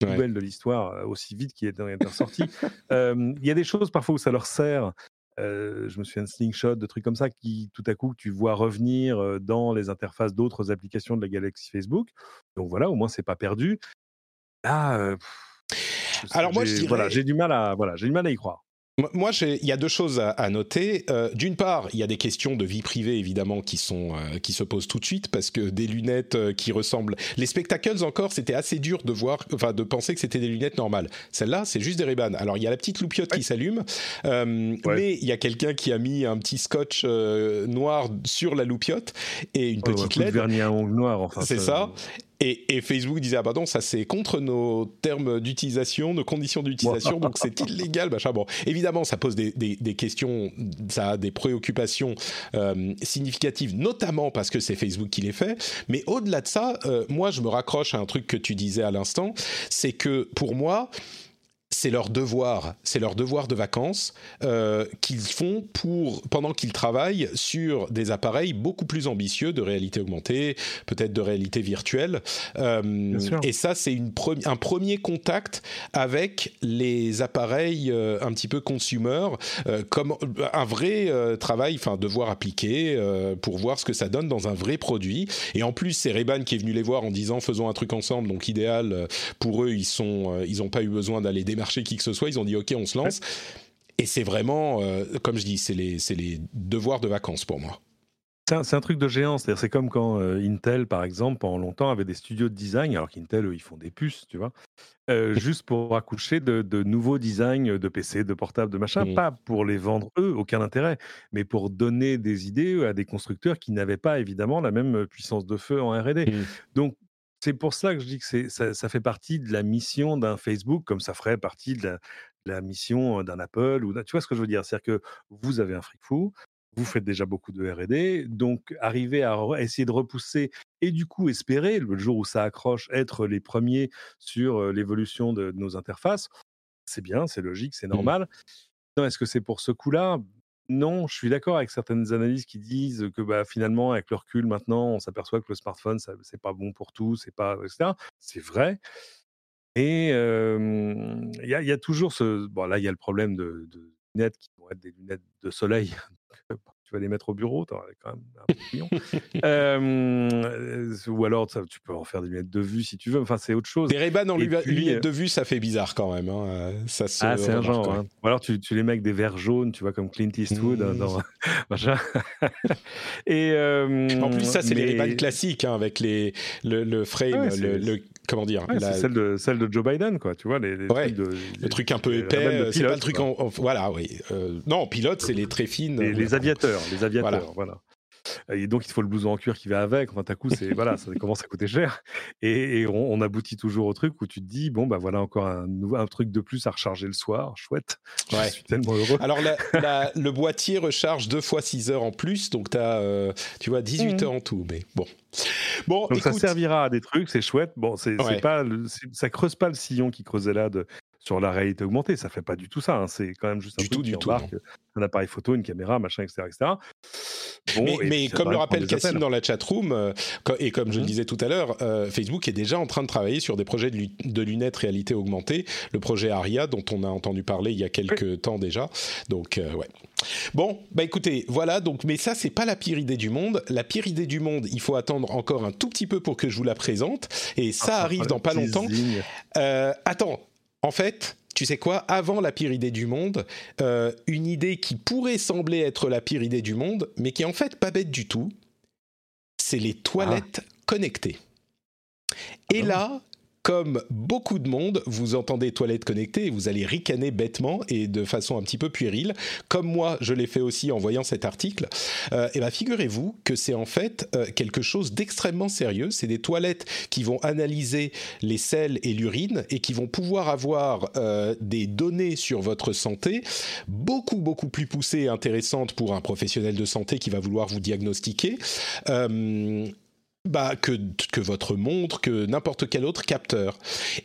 nouvelle de l'histoire aussi vite qu'il est ressorti. Il y a des choses parfois où ça leur sert je me souviens de Slingshot, de trucs comme ça, qui tout à coup tu vois revenir dans les interfaces d'autres applications de la galaxie Facebook. Donc voilà, au moins c'est pas perdu. Là, alors moi je voilà, j'ai du mal à voilà, j'ai du mal à y croire. Moi, il y a deux choses à, noter. Euh, d'une part, il y a des questions de vie privée évidemment qui sont euh, qui se posent tout de suite parce que des lunettes euh, qui ressemblent. Les spectacles encore, c'était assez dur de voir, enfin de penser que c'était des lunettes normales. Celle-là, c'est juste des ray Alors il y a la petite loupiote qui s'allume, mais il y a quelqu'un qui a mis un petit scotch noir sur la loupiote et une petite LED. vernis à ongles noirs, enfin. C'est ça. Et, Facebook disait ah bah non ça c'est contre nos termes d'utilisation, nos conditions d'utilisation donc c'est illégal machin. Bon évidemment ça pose des, des, questions ça a des préoccupations euh, significatives notamment parce que c'est Facebook qui les fait. Mais au-delà de ça euh, moi je me raccroche à un truc que tu disais à l'instant c'est que pour moi c'est leur devoir, c'est leur devoir de vacances euh, qu'ils font pour pendant qu'ils travaillent sur des appareils beaucoup plus ambitieux de réalité augmentée, peut-être de réalité virtuelle. Euh, et ça, c'est un premier contact avec les appareils euh, un petit peu consumer, comme un vrai travail, enfin devoir appliquer pour voir ce que ça donne dans un vrai produit. Et en plus, c'est Reban qui est venu les voir en disant faisons un truc ensemble. Donc idéal pour eux, ils sont, ils n'ont pas eu besoin d'aller démarrer chez qui que ce soit, ils ont dit ok, on se lance. Et c'est vraiment, euh, comme je dis, c'est les, les devoirs de vacances pour moi. C'est un, truc de géant, c'est-à-dire c'est comme quand euh, Intel, par exemple, pendant longtemps avait des studios de design, alors qu'Intel, eux, ils font des puces, tu vois, euh, juste pour accoucher de, nouveaux designs de PC, de portables, de machin, mmh. pas pour les vendre eux, aucun intérêt, mais pour donner des idées à des constructeurs qui n'avaient pas évidemment la même puissance de feu en R&D. Mmh. Donc c'est pour ça que je dis que ça, ça, fait partie de la mission d'un Facebook, comme ça ferait partie de la, mission d'un Apple. Ou tu vois ce que je veux dire? C'est-à-dire que vous avez un fric fou, vous faites déjà beaucoup de R&D, donc arriver à essayer de repousser et du coup espérer, le jour où ça accroche, être les premiers sur l'évolution de, nos interfaces, c'est bien, c'est logique, c'est mmh. normal. Est-ce que c'est pour ce coup-là? Non, je suis d'accord avec certaines analyses qui disent que bah, finalement, avec le recul, maintenant, on s'aperçoit que le smartphone, ce n'est pas bon pour tout, c'est pas, etc. C'est vrai. Et il y, a toujours ce. Bon, là, il y a le problème de, lunettes qui vont être des lunettes de soleil. tu vas les mettre au bureau, tu quand même un peu euh, ou alors, tu peux en faire des lunettes de vue si tu veux. Enfin, c'est autre chose. Des ray en lunettes de vue, ça fait bizarre quand même. Hein. Ça ah, c'est un genre. Hein. Ou alors, tu, tu, les mets avec des verres jaunes, tu vois, comme Clint Eastwood. Hein, mmh. Et, en plus, ça, c'est les ray classiques, avec les, le, frame, le, comment dire C'est celle de, celle de Joe Biden, quoi. Tu vois, les, de, le truc un peu épais. C'est pas le truc en, voilà, oui. Euh, non, pilote, c'est les très fines. Les, aviateurs, les aviateurs, voilà. Et donc, il faut le blouson en cuir qui va avec. Enfin, à coup, c'est voilà, ça commence à coûter cher. Et, on, aboutit toujours au truc où tu te dis bon, bah voilà, encore un, un truc de plus à recharger le soir. Chouette. Ouais. Je suis tellement heureux. Alors, le boîtier recharge deux fois 6 heures en plus. Donc, as, euh, tu vois, 18 mmh. heures en tout. Mais bon. Bon, donc ça servira à des trucs, c'est chouette. Bon, c'est pas, ça creuse pas le sillon qui creusait là de, sur la réalité augmentée. Ça fait pas du tout ça. Hein. C'est quand même juste un du truc tout, qui embarque un appareil photo, une caméra, machin, etc. etc. Bon, mais, comme le rappelle Cassim dans la chatroom, euh, et comme je le mmh. disais tout à l'heure, euh, Facebook est déjà en train de travailler sur des projets de, lunettes réalité augmentée. Le projet Aria, dont on a entendu parler il y a quelques temps déjà. Donc, euh, ouais. Bon, bah écoutez, voilà. Donc, mais ça, c'est pas la pire idée du monde. La pire idée du monde, il faut attendre encore un tout petit peu pour que je vous la présente. Et ça ah, arrive dans pas longtemps. attends, en fait, tu sais quoi, avant la pire idée du monde, euh, une idée qui pourrait sembler être la pire idée du monde, mais qui est en fait pas bête du tout, c'est les toilettes ah. connectées. Et ah là, comme beaucoup de monde, vous entendez toilettes connectées et vous allez ricaner bêtement et de façon un petit peu puérile, comme moi je l'ai fait aussi en voyant cet article. Euh, et bien figurez-vous que c'est en fait euh, quelque chose d'extrêmement sérieux. C'est des toilettes qui vont analyser les sels et l'urine et qui vont pouvoir avoir euh, des données sur votre santé beaucoup beaucoup plus poussées et intéressantes pour un professionnel de santé qui va vouloir vous diagnostiquer bah, que, votre montre, que n'importe quel autre capteur.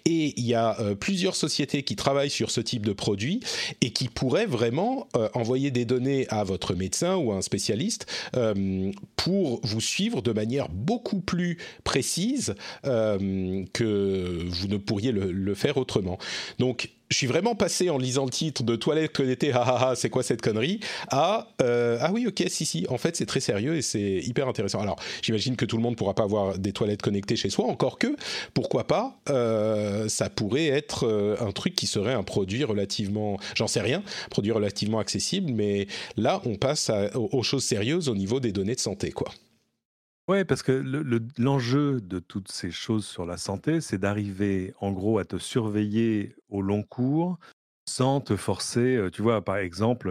Et il y a euh, plusieurs sociétés qui travaillent sur ce type de produit et qui pourraient vraiment euh, envoyer des données à votre médecin ou à un spécialiste euh, pour vous suivre de manière beaucoup plus précise que vous ne pourriez le, le faire autrement. Donc je suis vraiment passé en lisant le titre de Toilette connectée, ah c'est quoi cette connerie, euh, ah oui, ok, si, si, en fait c'est très sérieux et c'est hyper intéressant. Alors j'imagine que tout le monde pourra pas avoir des toilettes connectées chez soi, encore que, pourquoi pas, euh, ça pourrait être euh, un truc qui serait un produit relativement, j'en sais rien, produit relativement accessible, mais là on passe aux choses sérieuses au niveau des données de santé, quoi. Ouais, parce que l'enjeu de toutes ces choses sur la santé, c'est d'arriver en gros à te surveiller au long cours sans te forcer, tu vois, par exemple,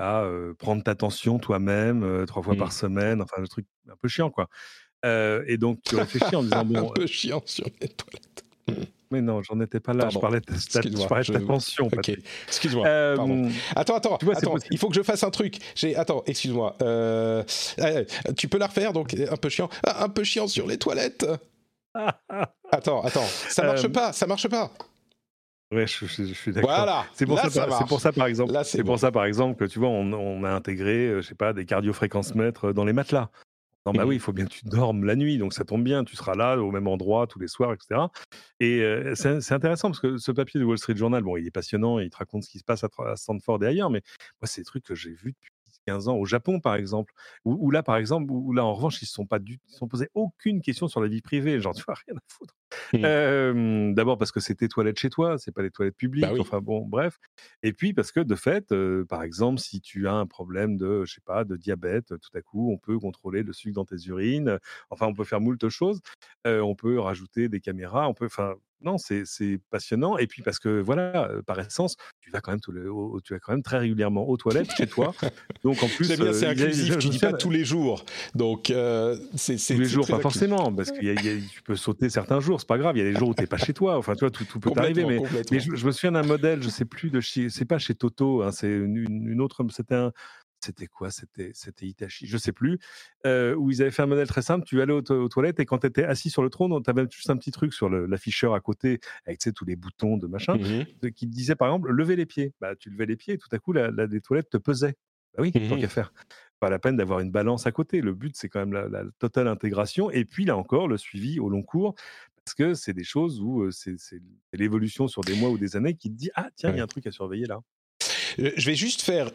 à prendre ta tension toi-même trois fois par mmh. semaine, enfin le truc un peu chiant quoi. et donc tu réfléchis en disant bon, Un peu chiant sur les toilettes. Mmh. Mais non, j'en étais pas là. Je parlais de, je parlais de tension. Excuse-moi. Euh, attends, attends, attends. Il faut que je fasse un truc. J'ai. Attends, excuse-moi. Euh, euh, tu peux la refaire donc un peu chiant. Ah, un peu chiant sur les toilettes. attends, attends. Ça marche pas. Ça marche pas. Ouais, je, suis d'accord. Voilà. C'est pour, ça, pour ça, par exemple. C'est pour ça, par exemple, que tu vois, on, on a intégré, je sais pas, des cardiofréquences mètres dans les matelas. Non, bah oui, il faut bien que tu dormes la nuit, donc ça tombe bien, tu seras là au même endroit tous les soirs, etc. Et c'est intéressant parce que ce papier du Wall Street Journal, bon, il est passionnant, il te raconte ce qui se passe à Stanford et ailleurs, mais moi, c'est des trucs que j'ai vus depuis 15 ans au Japon, par exemple, où, là, par exemple, où, là, en revanche, ils ne se sont pas du, sont posés aucune question sur la vie privée, genre, tu vois, rien à foutre. Mmh. D'abord parce que c'est tes toilettes chez toi, c'est pas des toilettes publiques, bah enfin bon, bref. Et puis parce que de fait, par exemple, si tu as un problème de, je sais pas, de diabète, tout à coup, on peut contrôler le sucre dans tes urines. Enfin, on peut faire moult choses. on peut rajouter des caméras, on peut, enfin, non, c'est passionnant. Et puis parce que voilà, par essence, tu vas quand même, tu vas quand même très régulièrement aux toilettes chez toi. Donc en plus, c'est inclusif. Tu dis pas tous les jours. Donc c'est tous les jours, pas forcément, parce que tu peux sauter certains jours. C'est pas grave. Il y a des jours où t'es pas chez toi. Enfin, tu vois, tout, peut arriver. Mais, mais je, me souviens d'un modèle, je sais plus de c'est pas chez Toto. Hein, c'est une, autre. C'était un c'était quoi C'était c'était Itachi, je sais plus, euh, où ils avaient fait un modèle très simple. Tu allais aux, toilettes et quand tu étais assis sur le trône, tu avais juste un petit truc sur l'afficheur à côté avec tous les boutons de machin mmh qui te disait par exemple lever les pieds. Bah, tu levais les pieds et tout à coup la, les toilettes te pesaient. Bah oui, tant mmh qu'à faire. Pas la peine d'avoir une balance à côté. Le but, c'est quand même la, la, totale intégration. Et puis là encore, le suivi au long cours, que c'est des choses où c'est l'évolution sur des mois ou des années qui te dit ah tiens, il y a un truc à surveiller là. Je vais juste faire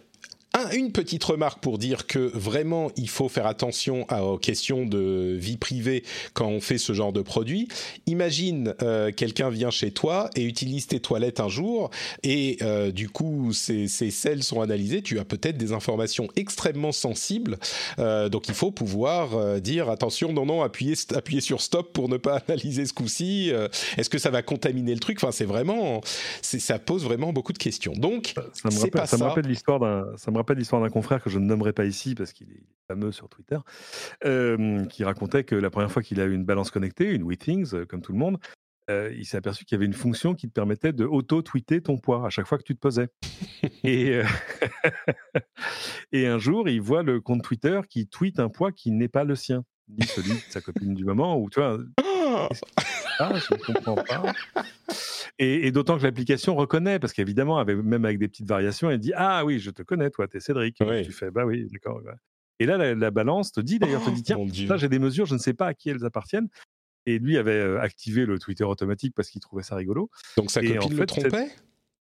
une petite remarque pour dire que vraiment il faut faire attention aux questions de vie privée quand on fait ce genre de produit. Imagine euh, quelqu'un vient chez toi et utilise tes toilettes un jour et euh, du coup ces, ces selles sont analysées. Tu as peut-être des informations extrêmement sensibles, euh, donc il faut pouvoir dire attention, non non, appuyez, appuyez sur stop pour ne pas analyser ce coup-ci. Est-ce que ça va contaminer le truc? Enfin, c'est vraiment, ça pose vraiment beaucoup de questions. Donc, ça me rappelle, ça me rappelle l'histoire d'un, ça me rappelle l'histoire d'un confrère que je ne nommerai pas ici parce qu'il est fameux sur Twitter, euh, qui racontait que la première fois qu'il a eu une balance connectée, une WeThings, euh, comme tout le monde, euh, il s'est aperçu qu'il y avait une fonction qui te permettait de auto-tweeter ton poids à chaque fois que tu te posais. et, et un jour, il voit le compte Twitter qui tweet un poids qui n'est pas le sien, ni celui de sa copine du moment, ou tu vois. Ah, je ne comprends pas. Et, d'autant que l'application reconnaît, parce qu'évidemment, même avec des petites variations, elle dit Ah oui, je te connais, toi, t'es Cédric. Tu fais Bah oui, d'accord. Et là, la, balance te dit, d'ailleurs, te dit oh, Tiens, là, j'ai des mesures, je ne sais pas à qui elles appartiennent. Et lui avait euh, activé le Twitter automatique parce qu'il trouvait ça rigolo. Donc sa copine le trompait?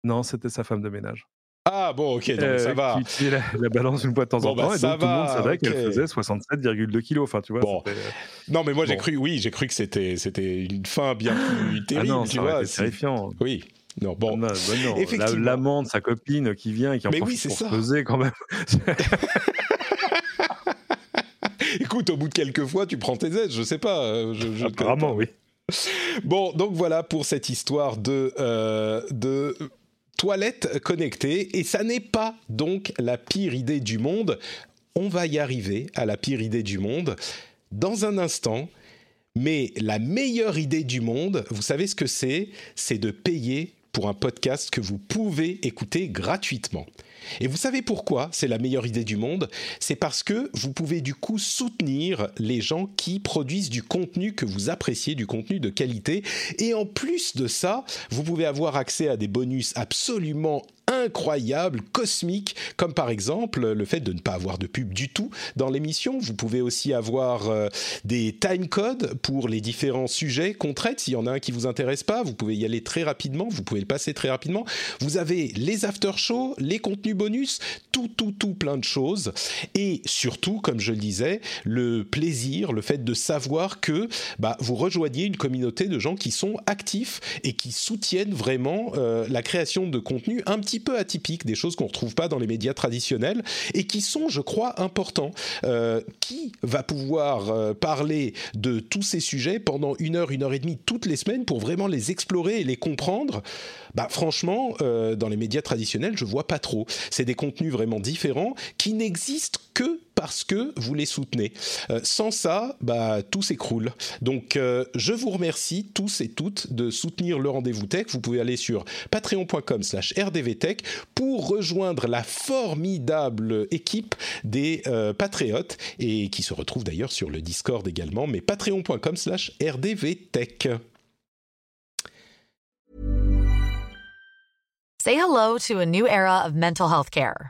Non, c'était sa femme de ménage. Ah bon, ok, donc ça euh, va. Qui utilisait la, balance une fois de temps en bah, temps, et donc tout le monde savait qu'elle faisait 67,2 kilos. Enfin, tu vois. Bon. Euh, non, mais moi j'ai cru, oui, j'ai cru que c'était c'était une fin bien plus terrible. Ah non, tu vois, c'est terrifiant. Oui. Non, bon. Non, bah L'amende, sa copine qui vient et qui en profite pour se peser quand même. Écoute, au bout de quelques fois, tu prends tes aides, je sais pas. Euh, je, Apparemment, oui. Bon, donc voilà pour cette histoire de, de toilettes connectées, et ça n'est pas donc la pire idée du monde. On va y arriver à la pire idée du monde dans un instant. Mais la meilleure idée du monde, vous savez ce que c'est? C'est de payer pour un podcast que vous pouvez écouter gratuitement. Et vous savez pourquoi c'est la meilleure idée du monde? C'est parce que vous pouvez du coup soutenir les gens qui produisent du contenu que vous appréciez, du contenu de qualité. Et en plus de ça, vous pouvez avoir accès à des bonus absolument incroyables, cosmiques, comme par exemple le fait de ne pas avoir de pub du tout dans l'émission. Vous pouvez aussi avoir euh, des time codes pour les différents sujets qu'on traite. S'il y en a un qui vous intéresse pas, vous pouvez y aller très rapidement, vous pouvez le passer très rapidement. Vous avez les after shows, les contenus bonus, tout, tout, tout plein de choses. Et surtout, comme je le disais, le plaisir, le fait de savoir que bah, vous rejoignez une communauté de gens qui sont actifs et qui soutiennent vraiment euh, la création de contenu un petit peu atypiques, des choses qu'on ne retrouve pas dans les médias traditionnels et qui sont, je crois, importants. Euh, qui va pouvoir euh, parler de tous ces sujets pendant une heure, une heure et demie toutes les semaines pour vraiment les explorer et les comprendre? Bah, franchement, euh, dans les médias traditionnels, je vois pas trop. C'est des contenus vraiment différents qui n'existent que parce que vous les soutenez. Euh, sans ça, bah, tout s'écroule. Donc, euh, je vous remercie tous et toutes de soutenir le rendez-vous tech. Vous pouvez aller sur patreon.com/slash rdvtech pour rejoindre la formidable équipe des patriotes et qui se retrouve d'ailleurs sur le Discord également. Mais patreon.com/slash rdvtech. Say hello to a new era of mental health care.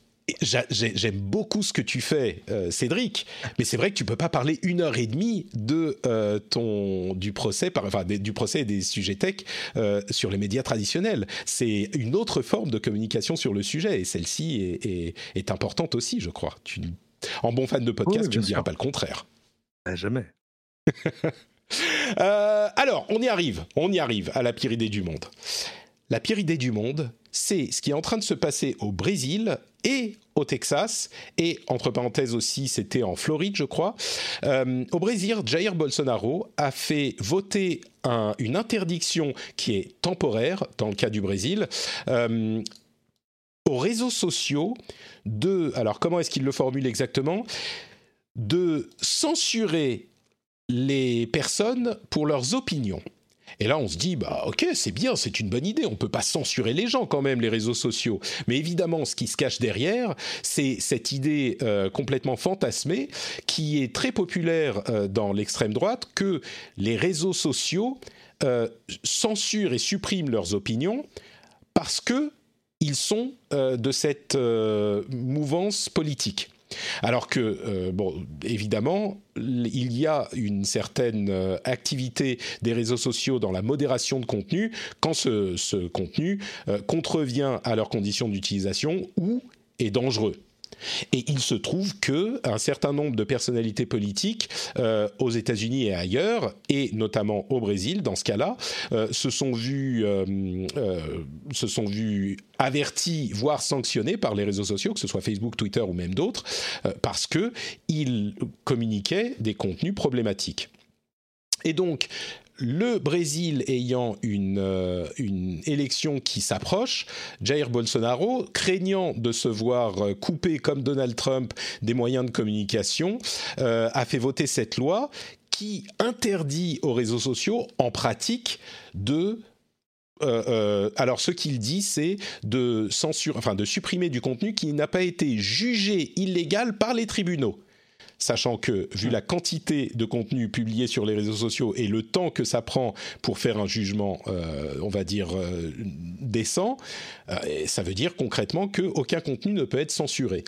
J'aime beaucoup ce que tu fais, euh, Cédric, mais c'est vrai que tu peux pas parler une heure et demie de euh, ton du procès, enfin du procès et des sujets tech euh, sur les médias traditionnels. C'est une autre forme de communication sur le sujet, et celle-ci est, est, importante aussi, je crois. Tu, en bon fan de podcast, tu ne diras pas le contraire. Ah, jamais. alors, on y arrive, on y arrive à la pire idée du monde. la pire idée du monde, c'est ce qui est en train de se passer au Brésil et au Texas, et entre parenthèses aussi, c'était en Floride, je crois. Euh, au Brésil, Jair Bolsonaro a fait voter une interdiction qui est temporaire, dans le cas du Brésil, euh, aux réseaux sociaux de... Alors comment est-ce qu'il le formule exactement De censurer les personnes pour leurs opinions. Et là, on se dit, bah ok, c'est bien, c'est une bonne idée. On peut pas censurer les gens quand même, les réseaux sociaux. Mais évidemment, ce qui se cache derrière, c'est cette idée euh, complètement fantasmée qui est très populaire euh, dans l'extrême droite que les réseaux sociaux euh, censurent et suppriment leurs opinions parce que ils sont de cette mouvance politique. Alors que, euh, bon, évidemment, il y a une certaine euh, activité des réseaux sociaux dans la modération de contenu quand ce, contenu euh, contrevient à leurs conditions d'utilisation ou est dangereux. Et il se trouve que un certain nombre de personnalités politiques euh, aux États-Unis et ailleurs, et notamment au Brésil, dans ce cas-là, euh, se sont vus euh, se sont vus avertis, voire sanctionnés par les réseaux sociaux, que ce soit Facebook, Twitter ou même d'autres, parce que ils communiquaient des contenus problématiques. Et donc, le Brésil ayant euh, une, élection qui s'approche, Jair Bolsonaro, craignant de se voir euh, couper comme Donald Trump des moyens de communication, euh, a fait voter cette loi qui interdit aux réseaux sociaux, en pratique, de alors, ce qu'il dit, c'est de enfin, de supprimer du contenu qui n'a pas été jugé illégal par les tribunaux sachant que vu la quantité de contenu publié sur les réseaux sociaux et le temps que ça prend pour faire un jugement, euh, on va dire, euh, décent, euh, ça veut dire concrètement qu'aucun contenu ne peut être censuré.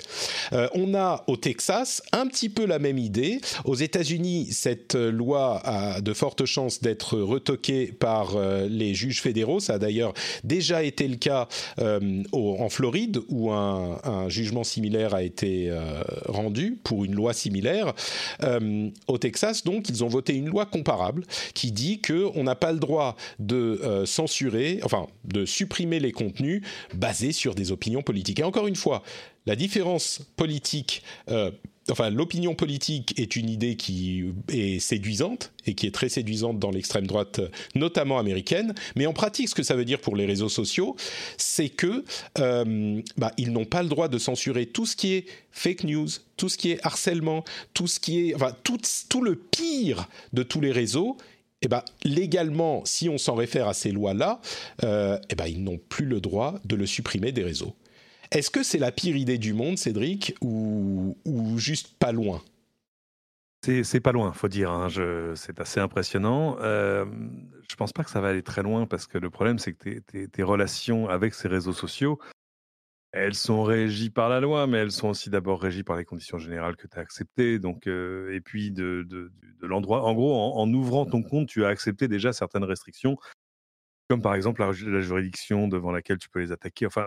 on a au Texas un petit peu la même idée. Aux États-Unis, cette loi a de fortes chances d'être retoquée par les juges fédéraux. Ça a d'ailleurs déjà été le cas en Floride, où un, un, jugement similaire a été rendu pour une loi similaire euh, au Texas, donc, ils ont voté une loi comparable qui dit qu'on n'a pas le droit de euh, censurer, enfin, de supprimer les contenus basés sur des opinions politiques. Et encore une fois, la différence politique euh, enfin, l'opinion politique est une idée qui est séduisante et qui est très séduisante dans l'extrême droite, notamment américaine. Mais en pratique, ce que ça veut dire pour les réseaux sociaux, c'est que euh, bah, ils n'ont pas le droit de censurer tout ce qui est fake news, tout ce qui est harcèlement, tout ce qui est, enfin, tout, le pire de tous les réseaux. Eh ben, légalement, si on s'en réfère à ces lois-là, euh, eh ben, ils n'ont plus le droit de le supprimer des réseaux. Est-ce que c'est la pire idée du monde, Cédric, ou, juste pas loin? C'est pas loin, faut dire. Hein, c'est assez impressionnant. Euh, je pense pas que ça va aller très loin parce que le problème, c'est que tes, relations avec ces réseaux sociaux, elles sont régies par la loi, mais elles sont aussi d'abord régies par les conditions générales que tu as acceptées. Donc, euh, et puis de, l'endroit. En gros, en, ouvrant ton compte, tu as accepté déjà certaines restrictions, comme par exemple la, la, juridiction devant laquelle tu peux les attaquer. Enfin,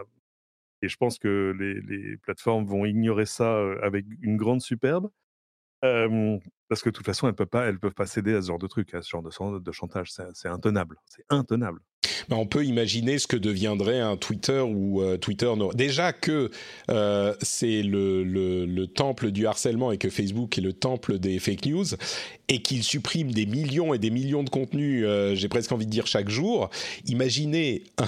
et je pense que les, plateformes vont ignorer ça avec une grande superbe. parce que de toute façon, elles ne peuvent, pas, céder à ce genre de truc, à ce genre de, chantage. C'est intenable. C'est intenable. Ben, on peut imaginer ce que deviendrait un Twitter ou Twitter. Déjà que c'est le, le, temple du harcèlement et que Facebook est le temple des fake news et qu'il supprime des millions et des millions de contenus, j'ai presque envie de dire chaque jour. Imaginez un,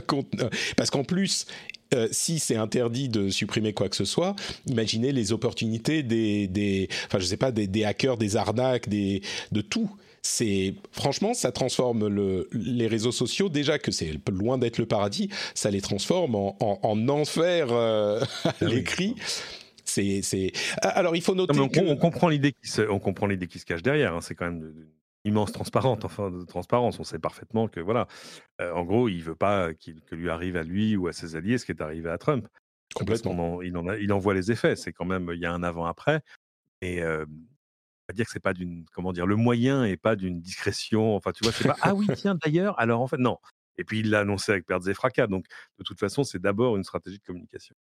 parce qu'en plus euh, si c'est interdit de supprimer quoi que ce soit, imaginez les opportunités des, des enfin je sais pas, des, des hackers, des arnaques, des, de tout. C'est franchement ça transforme le, les réseaux sociaux. Déjà que c'est loin d'être le paradis ça les transforme en, en, enfer euh, à ah l'écrit. C'est c'est ah, alors il faut noter on, on, comprend l'idée qui se, on comprend l'idée qui se cache derrière hein. c'est quand même immense transparente, enfin de transparence. On sait parfaitement que voilà, euh, en gros, il veut pas qu'il que lui arrive à lui ou à ses alliés ce qui est arrivé à Trump. Complètement. il en a, il en voit les effets. C'est quand même, il y a un avant-après. Et euh, à dire que c'est pas d'une, comment dire, le moyen et pas d'une discrétion. Enfin, tu vois, c'est pas ah oui tiens d'ailleurs. Alors en fait non. Et puis il l'a annoncé avec pertes et fracas. Donc de toute façon, c'est d'abord une stratégie de communication.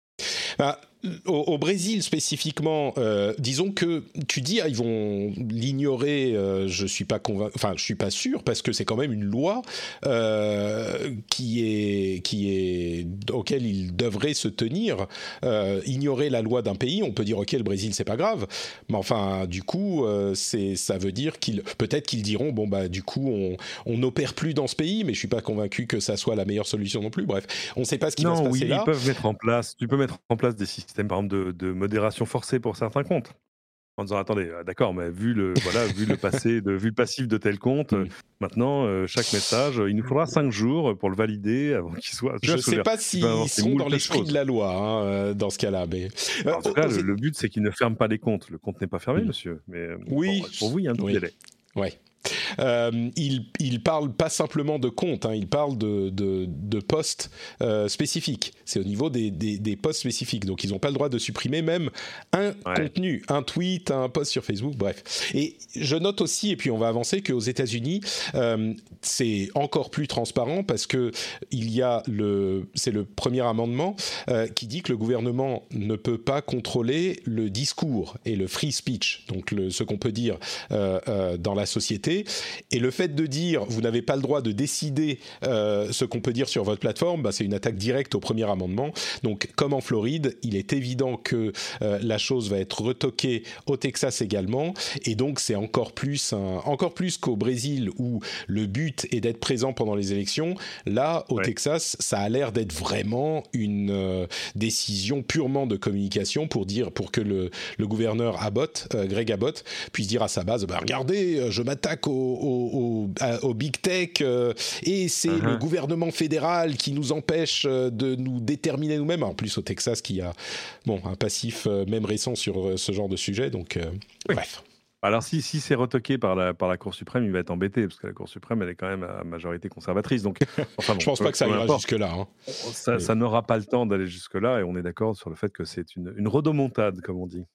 Bah, au, Brésil spécifiquement, euh, disons que tu dis ah, ils vont l'ignorer. Euh, je suis pas convaincu. Enfin, je suis pas sûr parce que c'est quand même une loi euh, qui est qui est auquel ils devraient se tenir. ignorer la loi d'un pays, on peut dire ok le Brésil c'est pas grave, mais enfin du coup c'est ça veut dire qu'ils peut-être qu'ils diront bon bah du coup on on n'opère plus dans ce pays, mais je suis pas convaincu que ça soit la meilleure solution non plus. Bref, on ne sait pas ce qui va se passer oui, là. Ils peuvent mettre en place. Tu peux mettre en place des systèmes système, par exemple, de, modération forcée pour certains comptes. En disant, attendez, euh, d'accord, mais vu le, voilà, vu le passé, de, vu le passif de tel compte, mm. maintenant, euh, chaque message, il nous faudra cinq jours pour le valider avant qu'il soit. Je ne sais pas s'ils sont dans l'esprit de la loi hein, euh, dans ce cas-là, mais. en tout cas, le, but, c'est qu'ils ne ferment pas les comptes. Le compte n'est pas fermé, mm. monsieur. Mais oui, pour, vous, il y a un oui. délai. Ouais. Euh, il, il, parle pas simplement de comptes, hein, il parle de, de, de postes euh, spécifiques. C'est au niveau des, des, des, postes spécifiques. Donc ils n'ont pas le droit de supprimer même un contenu, un tweet, un post sur Facebook, bref. Et je note aussi, et puis on va avancer, qu'aux États-Unis, euh, c'est encore plus transparent parce que il y a le, c'est le premier amendement euh, qui dit que le gouvernement ne peut pas contrôler le discours et le free speech, donc le, ce qu'on peut dire dans la société et le fait de dire vous n'avez pas le droit de décider euh, ce qu'on peut dire sur votre plateforme, bah, c'est une attaque directe au premier amendement. Donc, comme en Floride, il est évident que euh, la chose va être retoquée au Texas également. Et donc, c'est encore plus, encore plus qu'au Brésil où le but est d'être présent pendant les élections. Là, au Texas, ça a l'air d'être vraiment une euh, décision purement de communication pour dire, pour que le, le gouverneur Abbott, Greg Abbott, puisse dire à sa base, bah, regardez, je m'attaque au, big tech euh, et c'est le uh-huh. gouvernement fédéral qui nous empêche euh, de nous déterminer nous-mêmes. En plus au Texas qui a bon un passif euh, même récent sur ce genre de sujet. Donc bref. Alors si, si c'est retoqué par la, par la Cour suprême, il va être embêté, parce que la Cour suprême, elle est quand même à majorité conservatrice. Donc, enfin, bon, je pense pas que ça ira jusque-là. Hein. Ça, n'aura pas le temps d'aller jusque-là, et on est d'accord sur le fait que c'est une, une redomontade, comme on dit.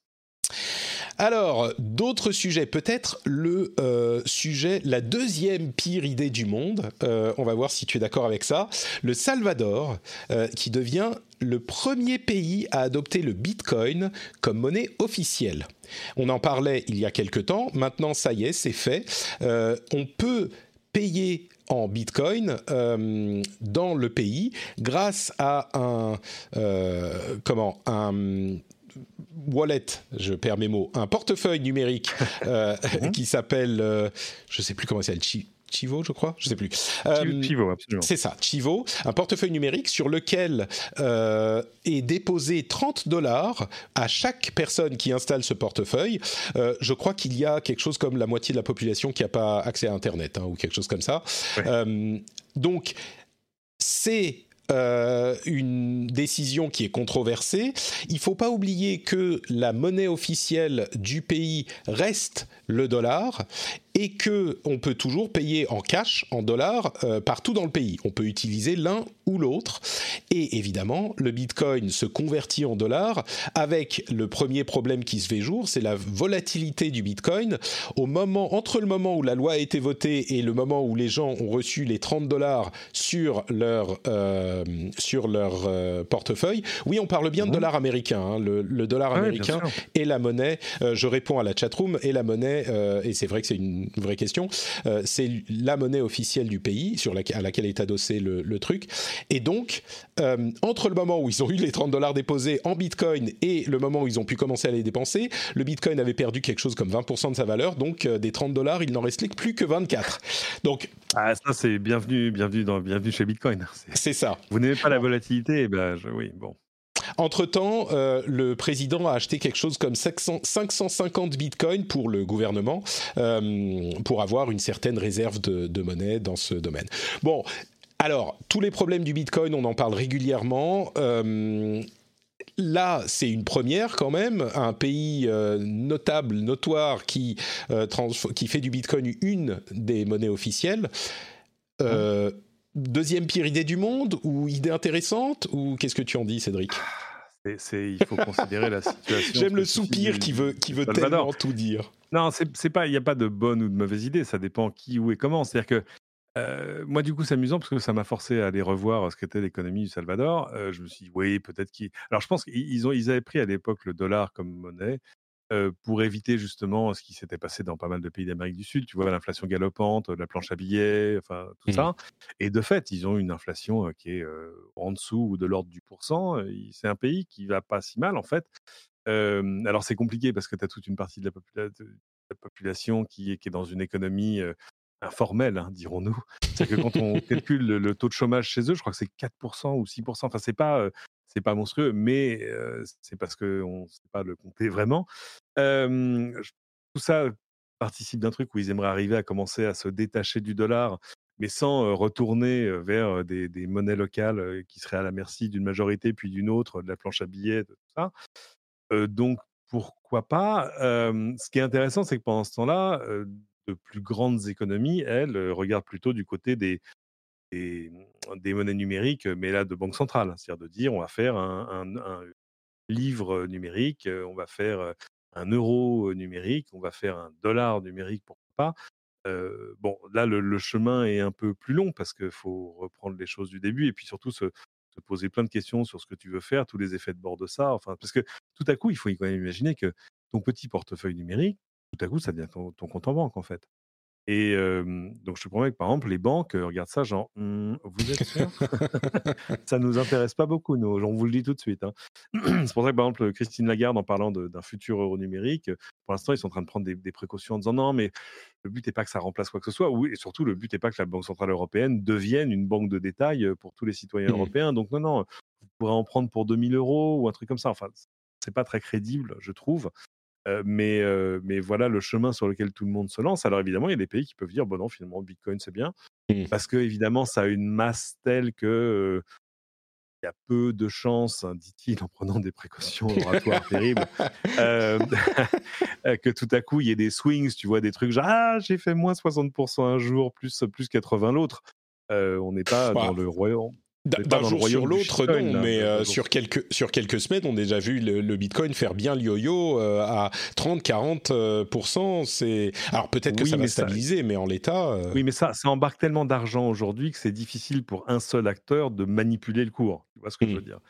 Alors, d'autres sujets, peut-être le euh, sujet, la deuxième pire idée du monde, euh, on va voir si tu es d'accord avec ça, le Salvador, euh, qui devient le premier pays à adopter le Bitcoin comme monnaie officielle. On en parlait il y a quelque temps, maintenant ça y est, c'est fait. on peut payer en Bitcoin dans le pays grâce à un comment un wallet, je perds mes mots, un portefeuille numérique euh, mhm. qui s'appelle, euh, je ne sais plus comment ça s'appelle, Chivo, je crois, je sais plus. Euh, Chivo, absolument. C'est ça, Chivo, un portefeuille numérique sur lequel est déposé 30 dollars à chaque personne qui installe ce portefeuille. je crois qu'il y a quelque chose comme la moitié de la population qui n'a pas accès à Internet hein, ou quelque chose comme ça. donc, c'est euh, une décision qui est controversée. Il ne faut pas oublier que la monnaie officielle du pays reste le dollar et que on peut toujours payer en cash, en dollars, euh, partout dans le pays. On peut utiliser l'un ou l'autre. Et évidemment, le Bitcoin se convertit en dollars avec le premier problème qui se fait jour, c'est la volatilité du Bitcoin. Au moment, entre le moment où la loi a été votée et le moment où les gens ont reçu les 30 dollars sur leur, euh, sur leur euh, portefeuille, oui, on parle bien de mhm. dollars américains. Hein. le, dollar ah américain est la monnaie, je réponds à la chatroom, est la monnaie, et c'est vrai que c'est une une vraie question. Euh, c'est la monnaie officielle du pays sur à laquelle est adossé le, truc. Et donc, euh, entre le moment où ils ont eu les 30 dollars déposés en Bitcoin et le moment où ils ont pu commencer à les dépenser, le Bitcoin avait perdu quelque chose comme 20% de sa valeur. Donc, euh, des 30 dollars, il n'en restait plus que 24. Donc, ah, ça, c'est bienvenue, bienvenue, dans, bienvenue chez Bitcoin. C'est ça. Vous n'aimez pas la volatilité eh ben, Oui, bon. Entre-temps, euh, le président a acheté quelque chose comme 550 bitcoins pour le gouvernement, euh, pour avoir une certaine réserve de, monnaie dans ce domaine. Bon, alors, tous les problèmes du bitcoin, on en parle régulièrement. Euh, là, c'est une première quand même, un pays notable, notoire, qui, fait du Bitcoin une des monnaies officielles. Deuxième pire idée du monde ou idée intéressante ou qu'est-ce que tu en dis Cédric? C'est, il faut considérer la situation. J'aime le soupir qui veut, qui veut tellement tout dire. Non, c'est, pas, il n'y a pas de bonne ou de mauvaise idée. Ça dépend qui, où et comment. C'est-à-dire que moi, du coup, c'est amusant parce que ça m'a forcé à aller revoir ce qu'était l'économie du Salvador. je me suis dit, oui, peut-être qu'ils. Alors, je pense qu'ils ont, ils avaient pris à l'époque le dollar comme monnaie pour éviter justement ce qui s'était passé dans pas mal de pays d'Amérique du Sud. Tu vois, l'inflation galopante, la planche à billets, enfin, tout mmh. ça. Et de fait, ils ont une inflation qui est en dessous ou de l'ordre du pourcent. C'est un pays qui va pas si mal, en fait. alors, c'est compliqué parce que tu as toute une partie de la, population qui est, qui est dans une économie informelle, hein, dirons-nous. C'est que quand on calcule le, taux de chômage chez eux, je crois que c'est 4% ou 6%. Enfin, c'est pas, c'est pas monstrueux, mais c'est parce qu'on ne sait pas le compter vraiment. tout ça participe d'un truc où ils aimeraient arriver à commencer à se détacher du dollar, mais sans retourner vers des, monnaies locales qui seraient à la merci d'une majorité puis d'une autre, de la planche à billets, de tout ça. donc pourquoi pas? Ce qui est intéressant, c'est que pendant ce temps-là, de plus grandes économies, elles, regardent plutôt du côté des, des, monnaies numériques, mais là de banque centrale. C'est-à-dire de dire on va faire un, livre numérique, on va faire un euro numérique, on va faire un dollar numérique, pourquoi pas. bon, là, le, chemin est un peu plus long parce qu'il faut reprendre les choses du début et puis surtout se, poser plein de questions sur ce que tu veux faire, tous les effets de bord de ça. Enfin, parce que tout à coup, il faut quand même imaginer que ton petit portefeuille numérique, tout à coup, ça devient ton compte en banque, en fait. Et donc, je te promets que, par exemple, les banques regardent ça, genre, «Mmh, vous êtes sûr? Ça nous intéresse pas beaucoup, nous, on vous le dit tout de suite. Hein. C'est pour ça que, par exemple, Christine Lagarde, en parlant d'un futur euro numérique, pour l'instant, ils sont en train de prendre des, précautions en disant non, mais le but n'est pas que ça remplace quoi que ce soit. Oui, et surtout, le but n'est pas que la Banque Centrale Européenne devienne une banque de détail pour tous les citoyens mmh. européens. Donc, non, non, vous pourrez en prendre pour 2000 euros ou un truc comme ça. Enfin, c'est pas très crédible, je trouve mais, mais voilà le chemin sur lequel tout le monde se lance. Alors évidemment, il y a des pays qui peuvent dire bon non, finalement, Bitcoin c'est bien, mmh. parce que évidemment, ça a une masse telle que il y a peu de chances, hein, dit-il en prenant des précautions oratoires terribles, que tout à coup il y ait des swings, tu vois, des trucs genre ah j'ai fait moins 60% un jour, plus plus 80 l'autre. on n'est pas dans le royaume d'un jour sur l'autre, non, mais euh, sur, quelques, sur quelques semaines, on a déjà vu le, Bitcoin faire bien le yo-yo euh, à 30-40%. Euh, c'est Alors peut-être que ça va stabiliser, mais en l'état... Oui, mais ça, ça embarque tellement d'argent aujourd'hui que c'est difficile pour un seul acteur de manipuler le cours. Tu vois ce que je veux hmm. dire?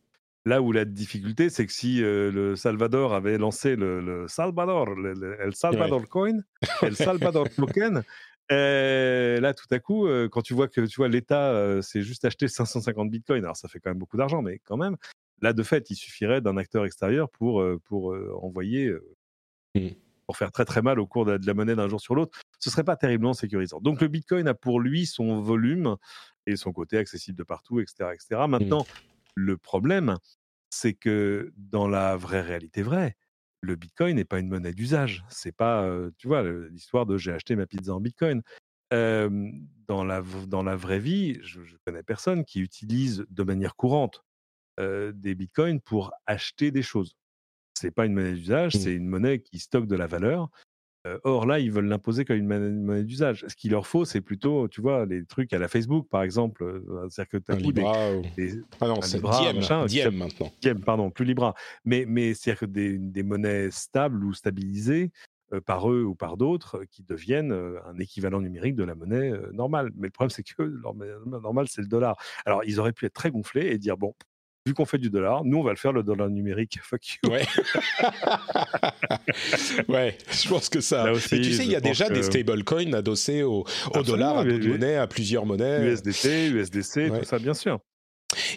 Là où la difficulté, c'est que si le Salvador avait lancé le, Salvador, le, El Salvador Coin, El Salvador Token, là, tout à coup, quand tu vois que tu vois l'État c'est juste acheté 550 bitcoins, alors ça fait quand même beaucoup d'argent, mais quand même, là, de fait, il suffirait d'un acteur extérieur pour, pour envoyer, mmh. pour faire très très mal au cours de, la monnaie d'un jour sur l'autre. Ce serait pas terriblement sécurisant. Donc le bitcoin a pour lui son volume et son côté accessible de partout, etc. etc. Mmh. Maintenant, le problème, c'est que dans la vraie réalité vraie, le Bitcoin n'est pas une monnaie d'usage. C'est pas, tu vois, l'histoire de j'ai acheté ma pizza en Bitcoin. dans, la, dans la vraie vie, je, ne connais personne qui utilise de manière courante des Bitcoins pour acheter des choses. C'est pas une monnaie d'usage, mmh. c'est une monnaie qui stocke de la valeur or là, ils veulent l'imposer comme une monnaie, d'usage. Ce qu'il leur faut, c'est plutôt, tu vois, les trucs à la Facebook, par exemple. C'est-à-dire que tu as des, Ah non, c'est Diem, Diem maintenant. Diem, pardon, plus Libra. Mais, mais c'est-à-dire que des, des, monnaies stables ou stabilisées par eux ou par d'autres qui deviennent un équivalent numérique de la monnaie normale. Mais le problème, c'est que leur monnaie normale, c'est le dollar. Alors, ils auraient pu être très gonflés et dire, bon, vu qu'on fait du dollar, nous on va le faire le dollar numérique. Fuck you. Ouais. ouais, je pense que ça. Mais tu sais, il y a déjà des stablecoins adossés au, au dollar, à d'autres monnaies, à plusieurs monnaies. USDT, USDC, tout ça, bien sûr.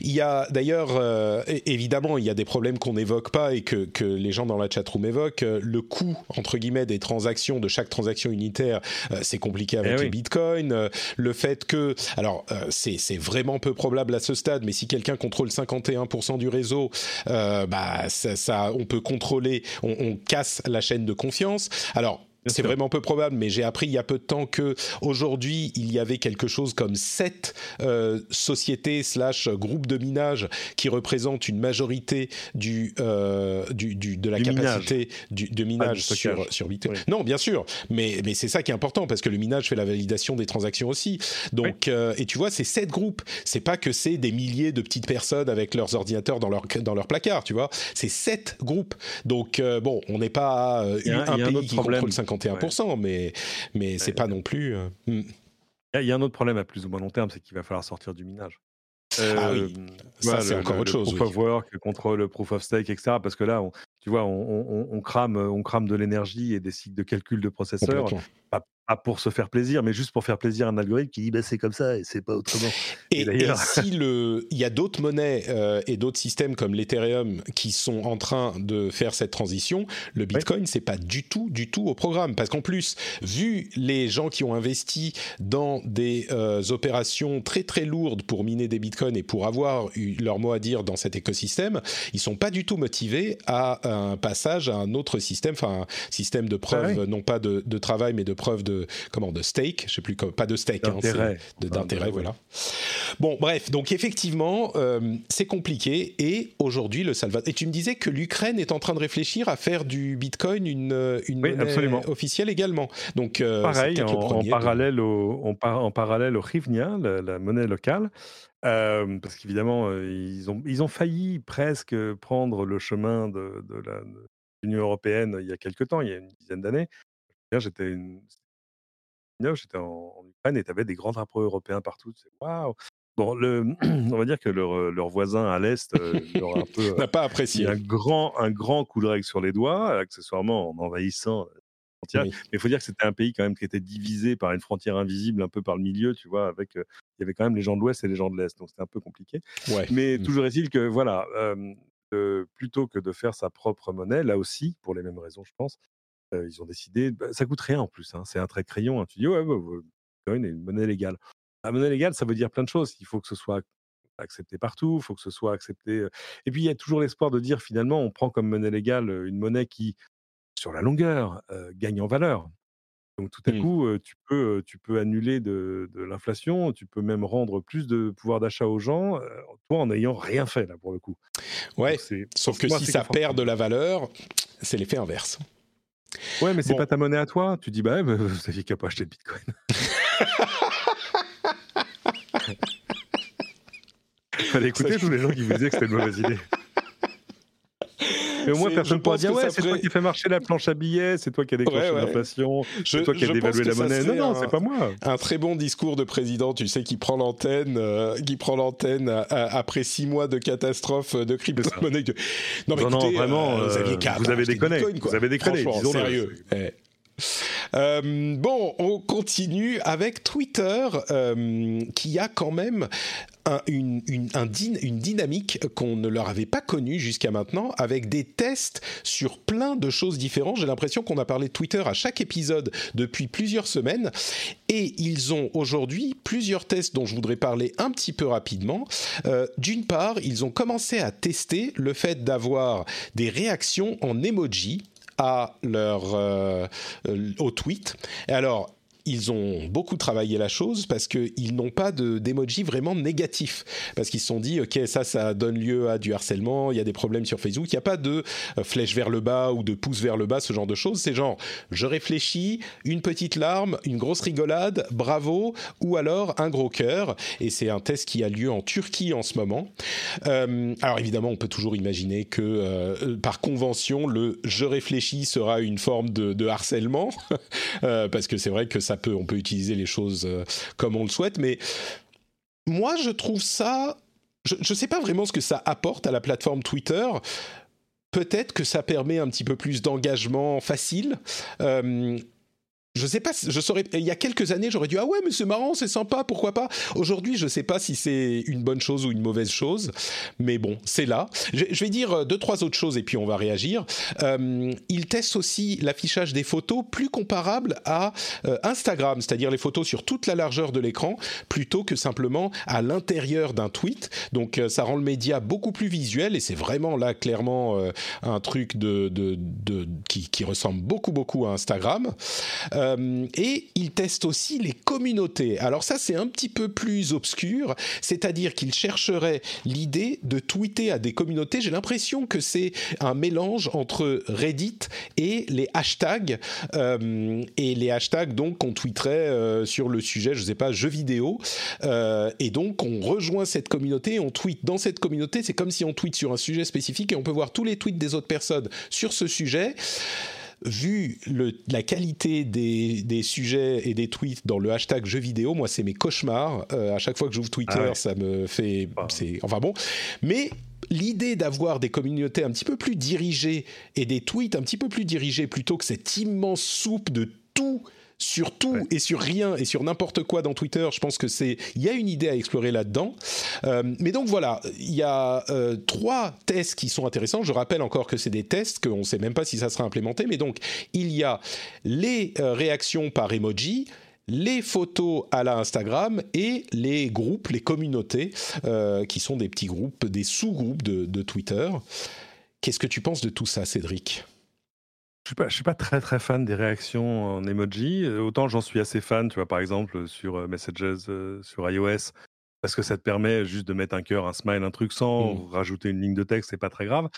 Il y a d'ailleurs, euh, évidemment, il y a des problèmes qu'on n'évoque pas et que, que, les gens dans la chatroom évoquent. Euh, le coût, entre guillemets, des transactions, de chaque transaction unitaire, euh, c'est compliqué avec eh les bitcoins. le fait que, alors, c'est vraiment peu probable à ce stade, mais si quelqu'un contrôle 51% du réseau, bah, ça, ça, on peut contrôler, on, on casse la chaîne de confiance. Alors, c'est vraiment peu probable, mais j'ai appris il y a peu de temps que aujourd'hui il y avait quelque chose comme sept euh, sociétés slash groupes de minage qui représentent une majorité du, euh, du, du, de la capacité du, de minage sur, sur Bitcoin. Non, bien sûr, mais, mais c'est ça qui est important parce que le minage fait la validation des transactions aussi. Donc, euh, et tu vois, c'est sept groupes. C'est pas que c'est des milliers de petites personnes avec leurs ordinateurs dans leur dans leur placard, tu vois. C'est sept groupes. Donc euh, bon, on n'est pas un, pays qui contrôle 50 51%, mais, mais c'est pas non plus. Euh, hmm. Il y a un autre problème à plus ou moins long terme, c'est qu'il va falloir sortir du minage. ah oui, ça c'est encore autre chose. Proof of work contre le proof of stake, etc. Parce que là, tu vois, on, crame, on crame de l'énergie et des cycles de calcul de processeurs, pas pour se faire plaisir, mais juste pour faire plaisir à un algorithme qui dit bah, c'est comme ça et c'est pas autrement. Et, d'ailleurs, si le, il y a d'autres monnaies euh, et d'autres systèmes comme l'Ethereum qui sont en train de faire cette transition, le Bitcoin c'est pas du tout, du tout au programme. Parce qu'en plus, vu les gens qui ont investi dans des euh, opérations très très lourdes pour miner des bitcoins et pour avoir eu leur mot à dire dans cet écosystème, ils sont pas du tout motivés à un passage à un autre système, enfin un système de preuve, non pas de, de travail mais de preuve de comment de stake, je sais plus pas de stake, hein, d'intérêt, voilà. Bon, bref, donc effectivement, euh, c'est compliqué et aujourd'hui le Salvador. Et tu me disais que l'Ukraine est en train de réfléchir à faire du Bitcoin une une monnaie officielle également. Donc euh, pareil, en, parallèle au en, parallèle au hryvnia, la, monnaie locale. Parce qu'évidemment, ils, ont, ils ont failli presque prendre le chemin de, de l'Union européenne il y a quelques temps, il y a une dizaine d'années. J'étais une, j'étais en, Ukraine et tu avais des grands drapeaux européens partout. Waouh! Bon, le, on va dire que leur, leur voisin à l'Est euh, un peu. N'a pas apprécié. Un grand, un grand coup de règle sur les doigts, accessoirement en envahissant Mais il faut dire que c'était un pays quand même qui était divisé par une frontière invisible un peu par le milieu, tu vois, avec. il y avait quand même les gens de l'Ouest et les gens de l'Est, donc c'était un peu compliqué. Ouais. Mais mmh. toujours est-il que, voilà, plutôt que de faire sa propre monnaie, là aussi, pour les mêmes raisons, je pense, ils ont décidé, bah, ça coûte rien en plus, hein, c'est un trait crayon. Hein. Tu dis, ouais, bah, Bitcoin est une monnaie légale. La monnaie légale, ça veut dire plein de choses. Il faut que ce soit accepté partout, il faut que ce soit accepté. Et puis, il y a toujours l'espoir de dire, finalement, on prend comme monnaie légale une monnaie qui, sur la longueur, gagne en valeur. Donc, tout à mmh. coup, tu, peux, tu peux annuler de, l'inflation, tu peux même rendre plus de pouvoir d'achat aux gens, toi, en n'ayant rien fait, là, pour le coup. Ouais, sauf que si ça perd de la valeur, c'est l'effet inverse. Ouais, mais c'est pas ta monnaie à toi. Tu dis, bah, bah vous saviez qu'à pas acheter de bitcoin. Fallait écouter tous les gens qui vous disaient que c'était une mauvaise idée. Mais au moins, personne ne pourra dire Ouais, c'est toi qui fais marcher la planche à billets, c'est toi qui as déclenché l'inflation, c'est toi qui as dévalué la monnaie. Non, non, c'est pas moi. Un très bon discours de président, tu sais, qui prend l'antenne, euh, qui prend l'antenne après six mois de catastrophe de crypto-monnaie. Non, mais écoutez, vraiment, euh, vous, aviez vous avez déconné. Vous avez déconné, sérieux. Eh. Euh, bon, on continue avec Twitter euh, qui a quand même une, une, dynamique qu'on ne leur avait pas connue jusqu'à maintenant, avec des tests sur plein de choses différentes. J'ai l'impression qu'on a parlé de Twitter à chaque épisode depuis plusieurs semaines, et ils ont aujourd'hui plusieurs tests dont je voudrais parler un petit peu rapidement. Euh, d'une part, ils ont commencé à tester le fait d'avoir des réactions en emoji à leur euh, au tweet. Et alors ils ont beaucoup travaillé la chose parce qu'ils n'ont pas d'emoji vraiment négatif. Parce qu'ils se sont dit, OK, ça, ça donne lieu à du harcèlement, il y a des problèmes sur Facebook. Il n'y a pas de euh, flèche vers le bas ou de pouce vers le bas, ce genre de choses. C'est genre, je réfléchis, une petite larme, une grosse rigolade, bravo, ou alors un gros cœur. Et c'est un test qui a lieu en Turquie en ce moment. Euh, alors évidemment, on peut toujours imaginer que euh, par convention, le je réfléchis sera une forme de, de harcèlement. parce que c'est vrai que ça on peut utiliser les choses euh, comme on le souhaite, mais moi je trouve ça, je ne sais pas vraiment ce que ça apporte à la plateforme Twitter. Peut-être que ça permet un petit peu plus d'engagement facile. Euh, je sais pas, je saurais. Il y a quelques années, j'aurais dit ah ouais, mais c'est marrant, c'est sympa, pourquoi pas. Aujourd'hui, je sais pas si c'est une bonne chose ou une mauvaise chose, mais bon, c'est là. Je, vais dire euh, deux trois autres choses et puis on va réagir. Euh, ils testent aussi l'affichage des photos plus comparable à euh, Instagram, c'est-à-dire les photos sur toute la largeur de l'écran plutôt que simplement à l'intérieur d'un tweet. Donc ça rend le média beaucoup plus visuel et c'est vraiment là clairement un truc de, qui, ressemble beaucoup beaucoup à Instagram. Euh, et il teste aussi les communautés. Alors ça, c'est un petit peu plus obscur, c'est-à-dire qu'il chercherait l'idée de tweeter à des communautés. J'ai l'impression que c'est un mélange entre Reddit et les hashtags. Euh, et les hashtags, donc, qu'on tweeterait euh, sur le sujet, je ne sais pas, jeux vidéo. et donc, on rejoint cette communauté, on tweet dans cette communauté. C'est comme si on tweet sur un sujet spécifique et on peut voir tous les tweets des autres personnes sur ce sujet vu le, la qualité des, des, sujets et des tweets dans le hashtag jeux vidéo, moi c'est mes cauchemars. Euh, à chaque fois que j'ouvre Twitter, ah ça me fait, c'est, enfin bon. Mais l'idée d'avoir des communautés un petit peu plus dirigées et des tweets un petit peu plus dirigés plutôt que cette immense soupe de tout sur tout et sur rien et sur n'importe quoi dans Twitter. Je pense que c'est il y a une idée à explorer là-dedans. Euh, mais donc voilà, il y a euh, trois tests qui sont intéressants. Je rappelle encore que c'est des tests qu'on ne sait même pas si ça sera implémenté. Mais donc il y a les euh, réactions par emoji les photos à la Instagram et les groupes, les communautés, qui sont des petits groupes, des sous-groupes de Twitter. Qu'est-ce que tu penses de tout ça, Cédric? Je suis pas, suis pas très très fan des réactions en emoji. Euh, autant j'en suis assez fan, tu vois, par exemple sur euh, Messages euh, sur iOS, parce que ça te permet juste de mettre un cœur, un smile, un truc sans mmh. rajouter une ligne de texte, c'est pas très grave.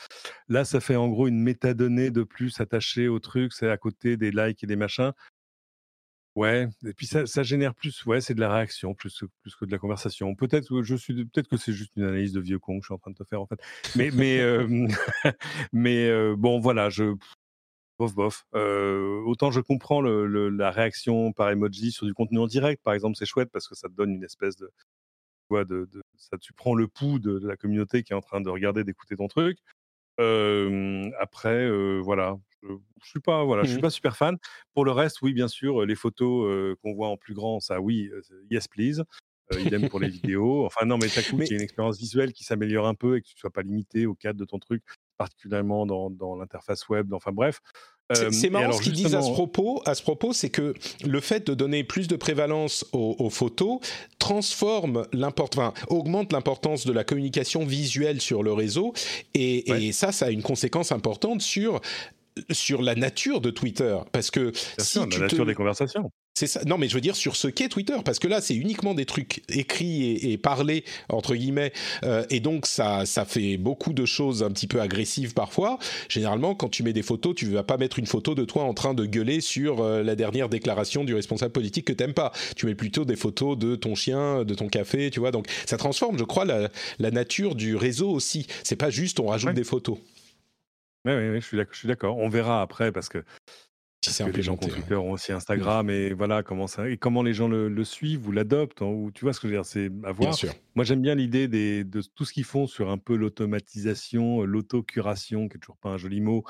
Là, ça fait en gros une métadonnée de plus attachée au truc, c'est à côté des likes et des machins. Ouais, et puis ça, ça génère plus, ouais, c'est de la réaction plus, plus que de la conversation. Peut-être je suis, peut-être que c'est juste une analyse de vieux con que je suis en train de te faire en fait. Mais mais mais bon voilà, je bof bof. Euh, autant je comprends le, la réaction par emoji sur du contenu en direct, par exemple, c'est chouette parce que ça te donne une espèce de, de, de ça, tu prends le pouls de, la communauté qui est en train de regarder, d'écouter ton truc. Euh, après, euh, voilà, je, je, suis pas, voilà, je suis mmh pas super fan. Pour le reste, oui, bien sûr, les photos qu'on voit en plus grand, ça, oui, yes please. Idem pour les vidéos. Enfin non, mais ça coûte qu'il y ait une expérience visuelle qui s'améliore un peu et que tu sois pas limité au cadre de ton truc particulièrement dans, dans l'interface web. Enfin bref. c'est marrant ce qu'ils disent à ce propos. À ce propos, c'est que le fait de donner plus de prévalence aux, photos transforme enfin, augmente l'importance de la communication visuelle sur le réseau, et, et ça, ça a une conséquence importante sur sur la nature de Twitter, parce que si la nature des conversations. C'est ça. Non, mais je veux dire sur ce qu'est Twitter, parce que là, c'est uniquement des trucs écrits et, parlés entre guillemets, euh, et donc ça, ça fait beaucoup de choses un petit peu agressives parfois. Généralement, quand tu mets des photos, tu vas pas mettre une photo de toi en train de gueuler sur euh, la dernière déclaration du responsable politique que t'aimes pas. Tu mets plutôt des photos de ton chien, de ton café, tu vois. Donc ça transforme, je crois, la, nature du réseau aussi. C'est pas juste on rajoute des photos. Oui, oui, oui, je suis d'accord. On verra après parce que si c'est les gens qui Twitter ont aussi Instagram et voilà comment ça et comment les gens le, suivent ou l'adoptent hein, ou tu vois ce que je veux dire c'est à voir. Moi j'aime bien l'idée de tout ce qu'ils font sur un peu l'automatisation, l'autocuration qui est toujours pas un joli mot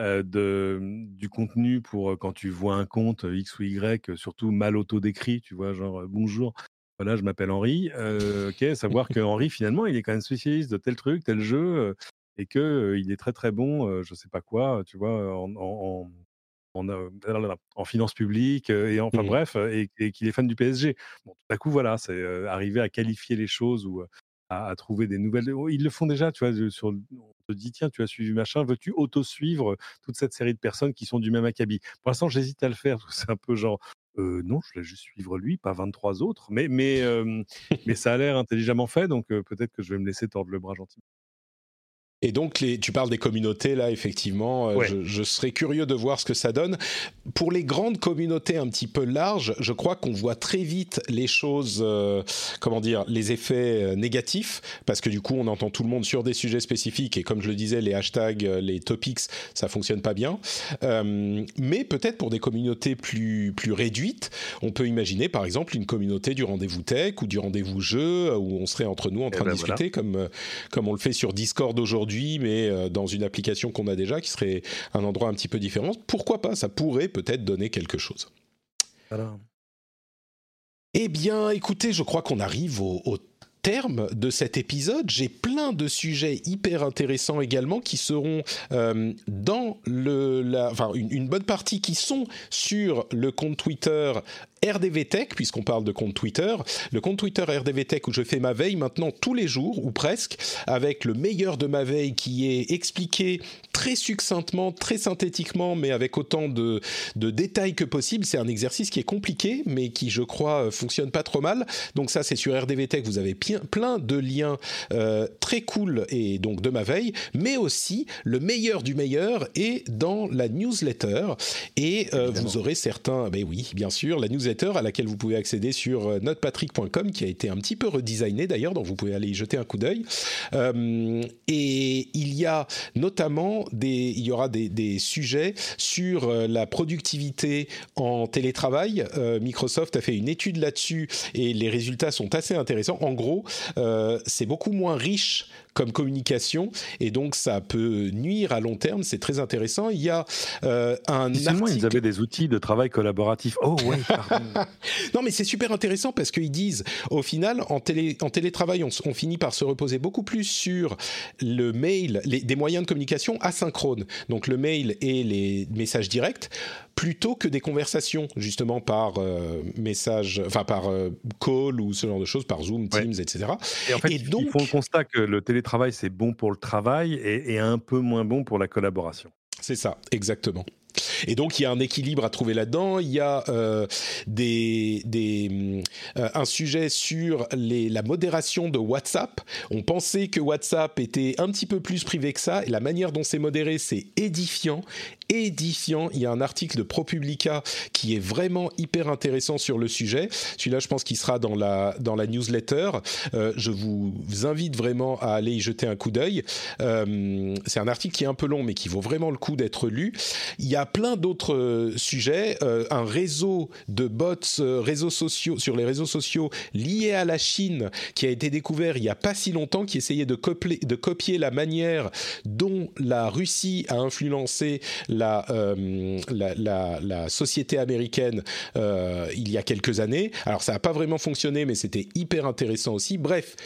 euh, de du contenu pour euh, quand tu vois un compte euh, X ou Y surtout mal auto-décrit, tu vois genre bonjour voilà, je m'appelle Henri. ok, savoir que Henri, finalement, il est quand même spécialiste de tel truc, tel jeu, et que il est très très bon, je sais pas quoi, tu vois, en, en, en finance publique et enfin mmh. bref, et, qu'il est fan du PSG. Bon, tout à coup, voilà, c'est arriver à qualifier les choses ou à, trouver des nouvelles. Oh, ils le font déjà, tu vois. Sur, on te dit tiens, tu as suivi machin, veux-tu auto-suivre toute cette série de personnes qui sont du même acabit? Pour l'instant, j'hésite à le faire. C'est un peu genre. non, je vais juste suivre lui, pas 23 autres, mais, mais, mais ça a l'air intelligemment fait, donc peut-être que je vais me laisser tordre le bras gentiment. Et donc, les, tu parles des communautés, là, effectivement, euh, je, serais curieux de voir ce que ça donne. Pour les grandes communautés un petit peu larges, je crois qu'on voit très vite les choses, euh, comment dire, les effets euh, négatifs, parce que du coup, on entend tout le monde sur des sujets spécifiques, et comme je le disais, les hashtags, les topics, ça fonctionne pas bien. mais peut-être pour des communautés plus, plus réduites, on peut imaginer, par exemple, une communauté du rendez-vous tech ou du rendez-vous jeu, où on serait entre nous en eh train de ben discuter, comme, comme on le fait sur Discord aujourd'hui mais euh, dans une application qu'on a déjà, qui serait un endroit un petit peu différent. Pourquoi pas Ça pourrait peut-être donner quelque chose. Eh bien, écoutez, je crois qu'on arrive au, terme de cet épisode. J'ai plein de sujets hyper intéressants également qui seront euh, dans le, la, enfin une, une, bonne partie qui sont sur le compte Twitter RDV Tech, puisqu'on parle de compte Twitter, le compte Twitter RDV Tech où je fais ma veille maintenant tous les jours, ou presque, avec le meilleur de ma veille qui est expliqué très succinctement, très synthétiquement, mais avec autant de, de détails que possible. C'est un exercice qui est compliqué, mais qui, je crois, fonctionne pas trop mal. Donc ça, c'est sur RDV Tech, vous avez plein de liens euh, très cool et donc de ma veille, mais aussi le meilleur du meilleur est dans la newsletter. Et euh, vous aurez certains, ben oui, bien sûr, la newsletter à laquelle vous pouvez accéder sur euh, notepatrick.com qui a été un petit peu redesigné d'ailleurs, donc vous pouvez aller y jeter un coup d'œil. Euh, et il y a notamment des, il y aura des, des sujets sur la productivité en télétravail. Microsoft a fait une étude là-dessus et les résultats sont assez intéressants. En gros, c'est beaucoup moins riche comme communication et donc ça peut nuire à long terme. C'est très intéressant. Il y a euh, un article... ils avaient des outils de travail collaboratif. Oh ouais. non mais c'est super intéressant parce qu'ils disent au final en, télé, en télétravail on, on, finit par se reposer beaucoup plus sur le mail, les, des moyens de communication asynchrones. Donc le mail et les messages directs plutôt que des conversations justement par euh, message, enfin par euh, call ou ce genre de choses, par Zoom, Teams, etc. Et en fait, donc, ils font le constat que le télétravail c'est bon pour le travail et, et un peu moins bon pour la collaboration. C'est ça, exactement. Et donc il y a un équilibre à trouver là-dedans. Il y a euh, des, des euh, un sujet sur les, la modération de WhatsApp. On pensait que WhatsApp était un petit peu plus privé que ça, et la manière dont c'est modéré, c'est édifiant, édifiant. Il y a un article de ProPublica qui est vraiment hyper intéressant sur le sujet. Celui-là, je pense qu'il sera dans la dans la newsletter. Euh, je vous invite vraiment à aller y jeter un coup d'œil. Euh, c'est un article qui est un peu long, mais qui vaut vraiment le coup d'être lu. Il y a plein d'autres euh, sujets. Un réseau de bots réseaux sociaux, sur les réseaux sociaux liés à la Chine qui a été découvert il n'y a pas si longtemps, qui essayait de, copier, de copier la manière dont la Russie a influencé la, la, la, société américaine il y a quelques années. Alors ça n'a pas vraiment fonctionné, mais c'était hyper intéressant aussi. Bref,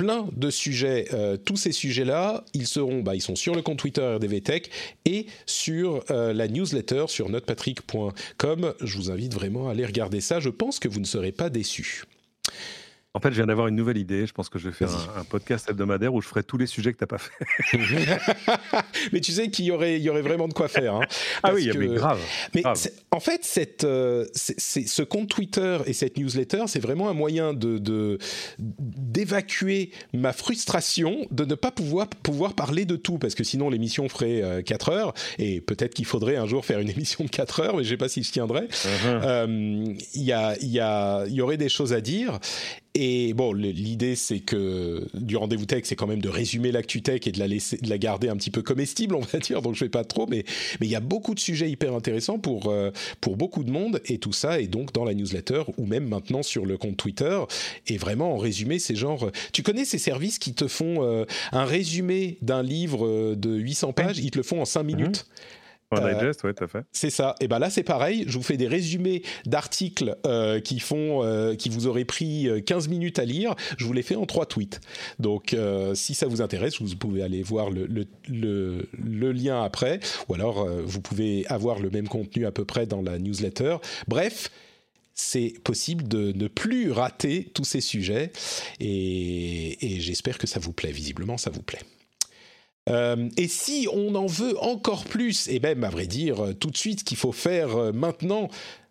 plein de sujets. Euh, tous ces sujets-là, ils seront, bah, ils sont sur le compte Twitter RDVTech et sur euh, la newsletter sur notrepatrick.com. Je vous invite vraiment à aller regarder ça. Je pense que vous ne serez pas déçus. En fait, je viens d'avoir une nouvelle idée. Je pense que je vais faire un, podcast hebdomadaire où je ferai tous les sujets que tu n'as pas fait. mais tu sais qu'il y aurait, il y aurait vraiment de quoi faire. Hein, ah oui, mais grave. Mais en fait, cette, euh, ce compte Twitter et cette newsletter, c'est vraiment un moyen de d'évacuer ma frustration de ne pas pouvoir pouvoir parler de tout, parce que sinon l'émission ferait 4 euh, heures et peut-être qu'il faudrait un jour faire une émission de 4 heures, mais je ne sais pas si je tiendrai. Uh-huh. Euh, il y, a, y, a, y aurait des choses à dire et bon, l'idée c'est que du rendez-vous tech, c'est quand même de résumer l'actu tech et de la laisser, de la garder un petit peu comestible, on va dire. Donc je fais pas trop, mais mais il y a beaucoup de sujets hyper intéressants pour euh, pour beaucoup de monde et tout ça est donc dans la newsletter ou même maintenant sur le compte Twitter. Et vraiment en résumé, c'est genre, tu connais ces services qui te font euh, un résumé d'un livre de 800 pages, ils te le font en 5 minutes. Euh, ouais, fait. C'est ça. Et ben là, c'est pareil. Je vous fais des résumés d'articles euh, qui font, euh, qui vous auraient pris 15 minutes à lire. Je vous les fais en trois tweets. Donc, si ça vous intéresse, vous pouvez aller voir le, le, le, le lien après, ou alors vous pouvez avoir le même contenu à peu près dans la newsletter. Bref c'est possible de ne plus rater tous ces sujets et, et j'espère que ça vous plaît. Visiblement, ça vous plaît. Euh, et si on en veut encore plus, et même à vrai dire tout de suite qu'il faut faire euh, maintenant,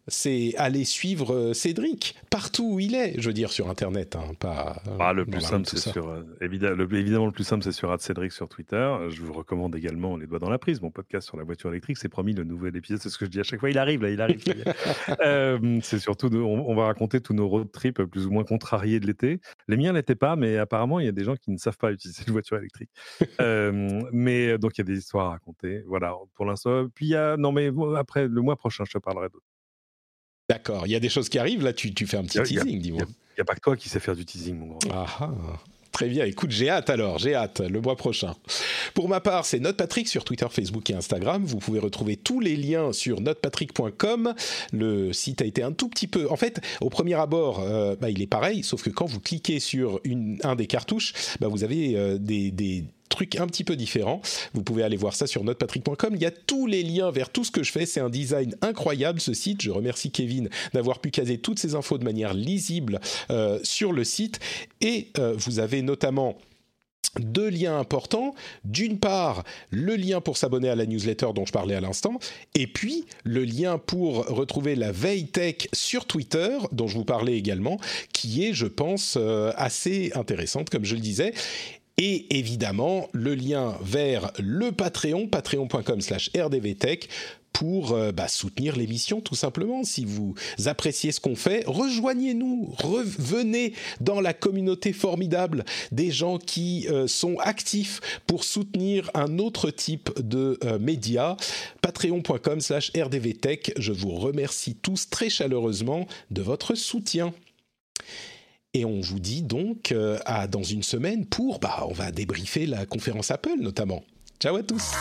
c'est aller suivre euh, Cédric partout où il est, je veux dire sur Internet, hein, pas. Ah, le plus simple, c'est sur euh, évidemment, le, évidemment le plus simple, c'est sur Cédric sur Twitter. Je vous recommande également Les Doigts dans la prise, mon podcast sur la voiture électrique. C'est promis le nouvel épisode, c'est ce que je dis à chaque fois. Il arrive là, il arrive. euh, c'est surtout, on, va raconter tous nos road trips plus ou moins contrariés de l'été. Les miens l'étaient pas, mais apparemment il y a des gens qui ne savent pas utiliser une voiture électrique. euh, mais donc il y a des histoires à raconter. Voilà, pour l'instant. Puis il y a, non mais après le mois prochain, je te parlerai d'autres. D'accord, il y a des choses qui arrivent, là tu, tu fais un petit teasing, dis-moi. Il n'y a, pas que toi qui sais faire du teasing, mon grand. Ah, ah. Très bien, écoute, j'ai hâte alors, j'ai hâte, le mois prochain. Pour ma part, c'est NotePatrick sur Twitter, Facebook et Instagram. Vous pouvez retrouver tous les liens sur notepatrick.com. Le site a été un tout petit peu... En fait, au premier abord, euh, bah, il est pareil, sauf que quand vous cliquez sur une, un des cartouches, bah, vous avez euh, des, des truc un petit peu différent. Vous pouvez aller voir ça sur notepatrick.com. Il y a tous les liens vers tout ce que je fais. C'est un design incroyable ce site. Je remercie Kevin d'avoir pu caser toutes ces infos de manière lisible euh, sur le site. Et euh, vous avez notamment deux liens importants. D'une part, le lien pour s'abonner à la newsletter dont je parlais à l'instant, et puis le lien pour retrouver la veille tech sur Twitter, dont je vous parlais également, qui est, je pense, euh, assez intéressante, comme je le disais et évidemment le lien vers le Patreon, patreon.com slash rdvtech, pour euh, bah, soutenir l'émission tout simplement. Si vous appréciez ce qu'on fait, rejoignez-nous, revenez dans la communauté formidable des gens qui euh, sont actifs pour soutenir un autre type de euh, médias. Patreon.com slash rdvtech. Je vous remercie tous très chaleureusement de votre soutien. Et on vous dit donc à dans une semaine pour, bah, on va débriefer la conférence Apple notamment. Ciao à tous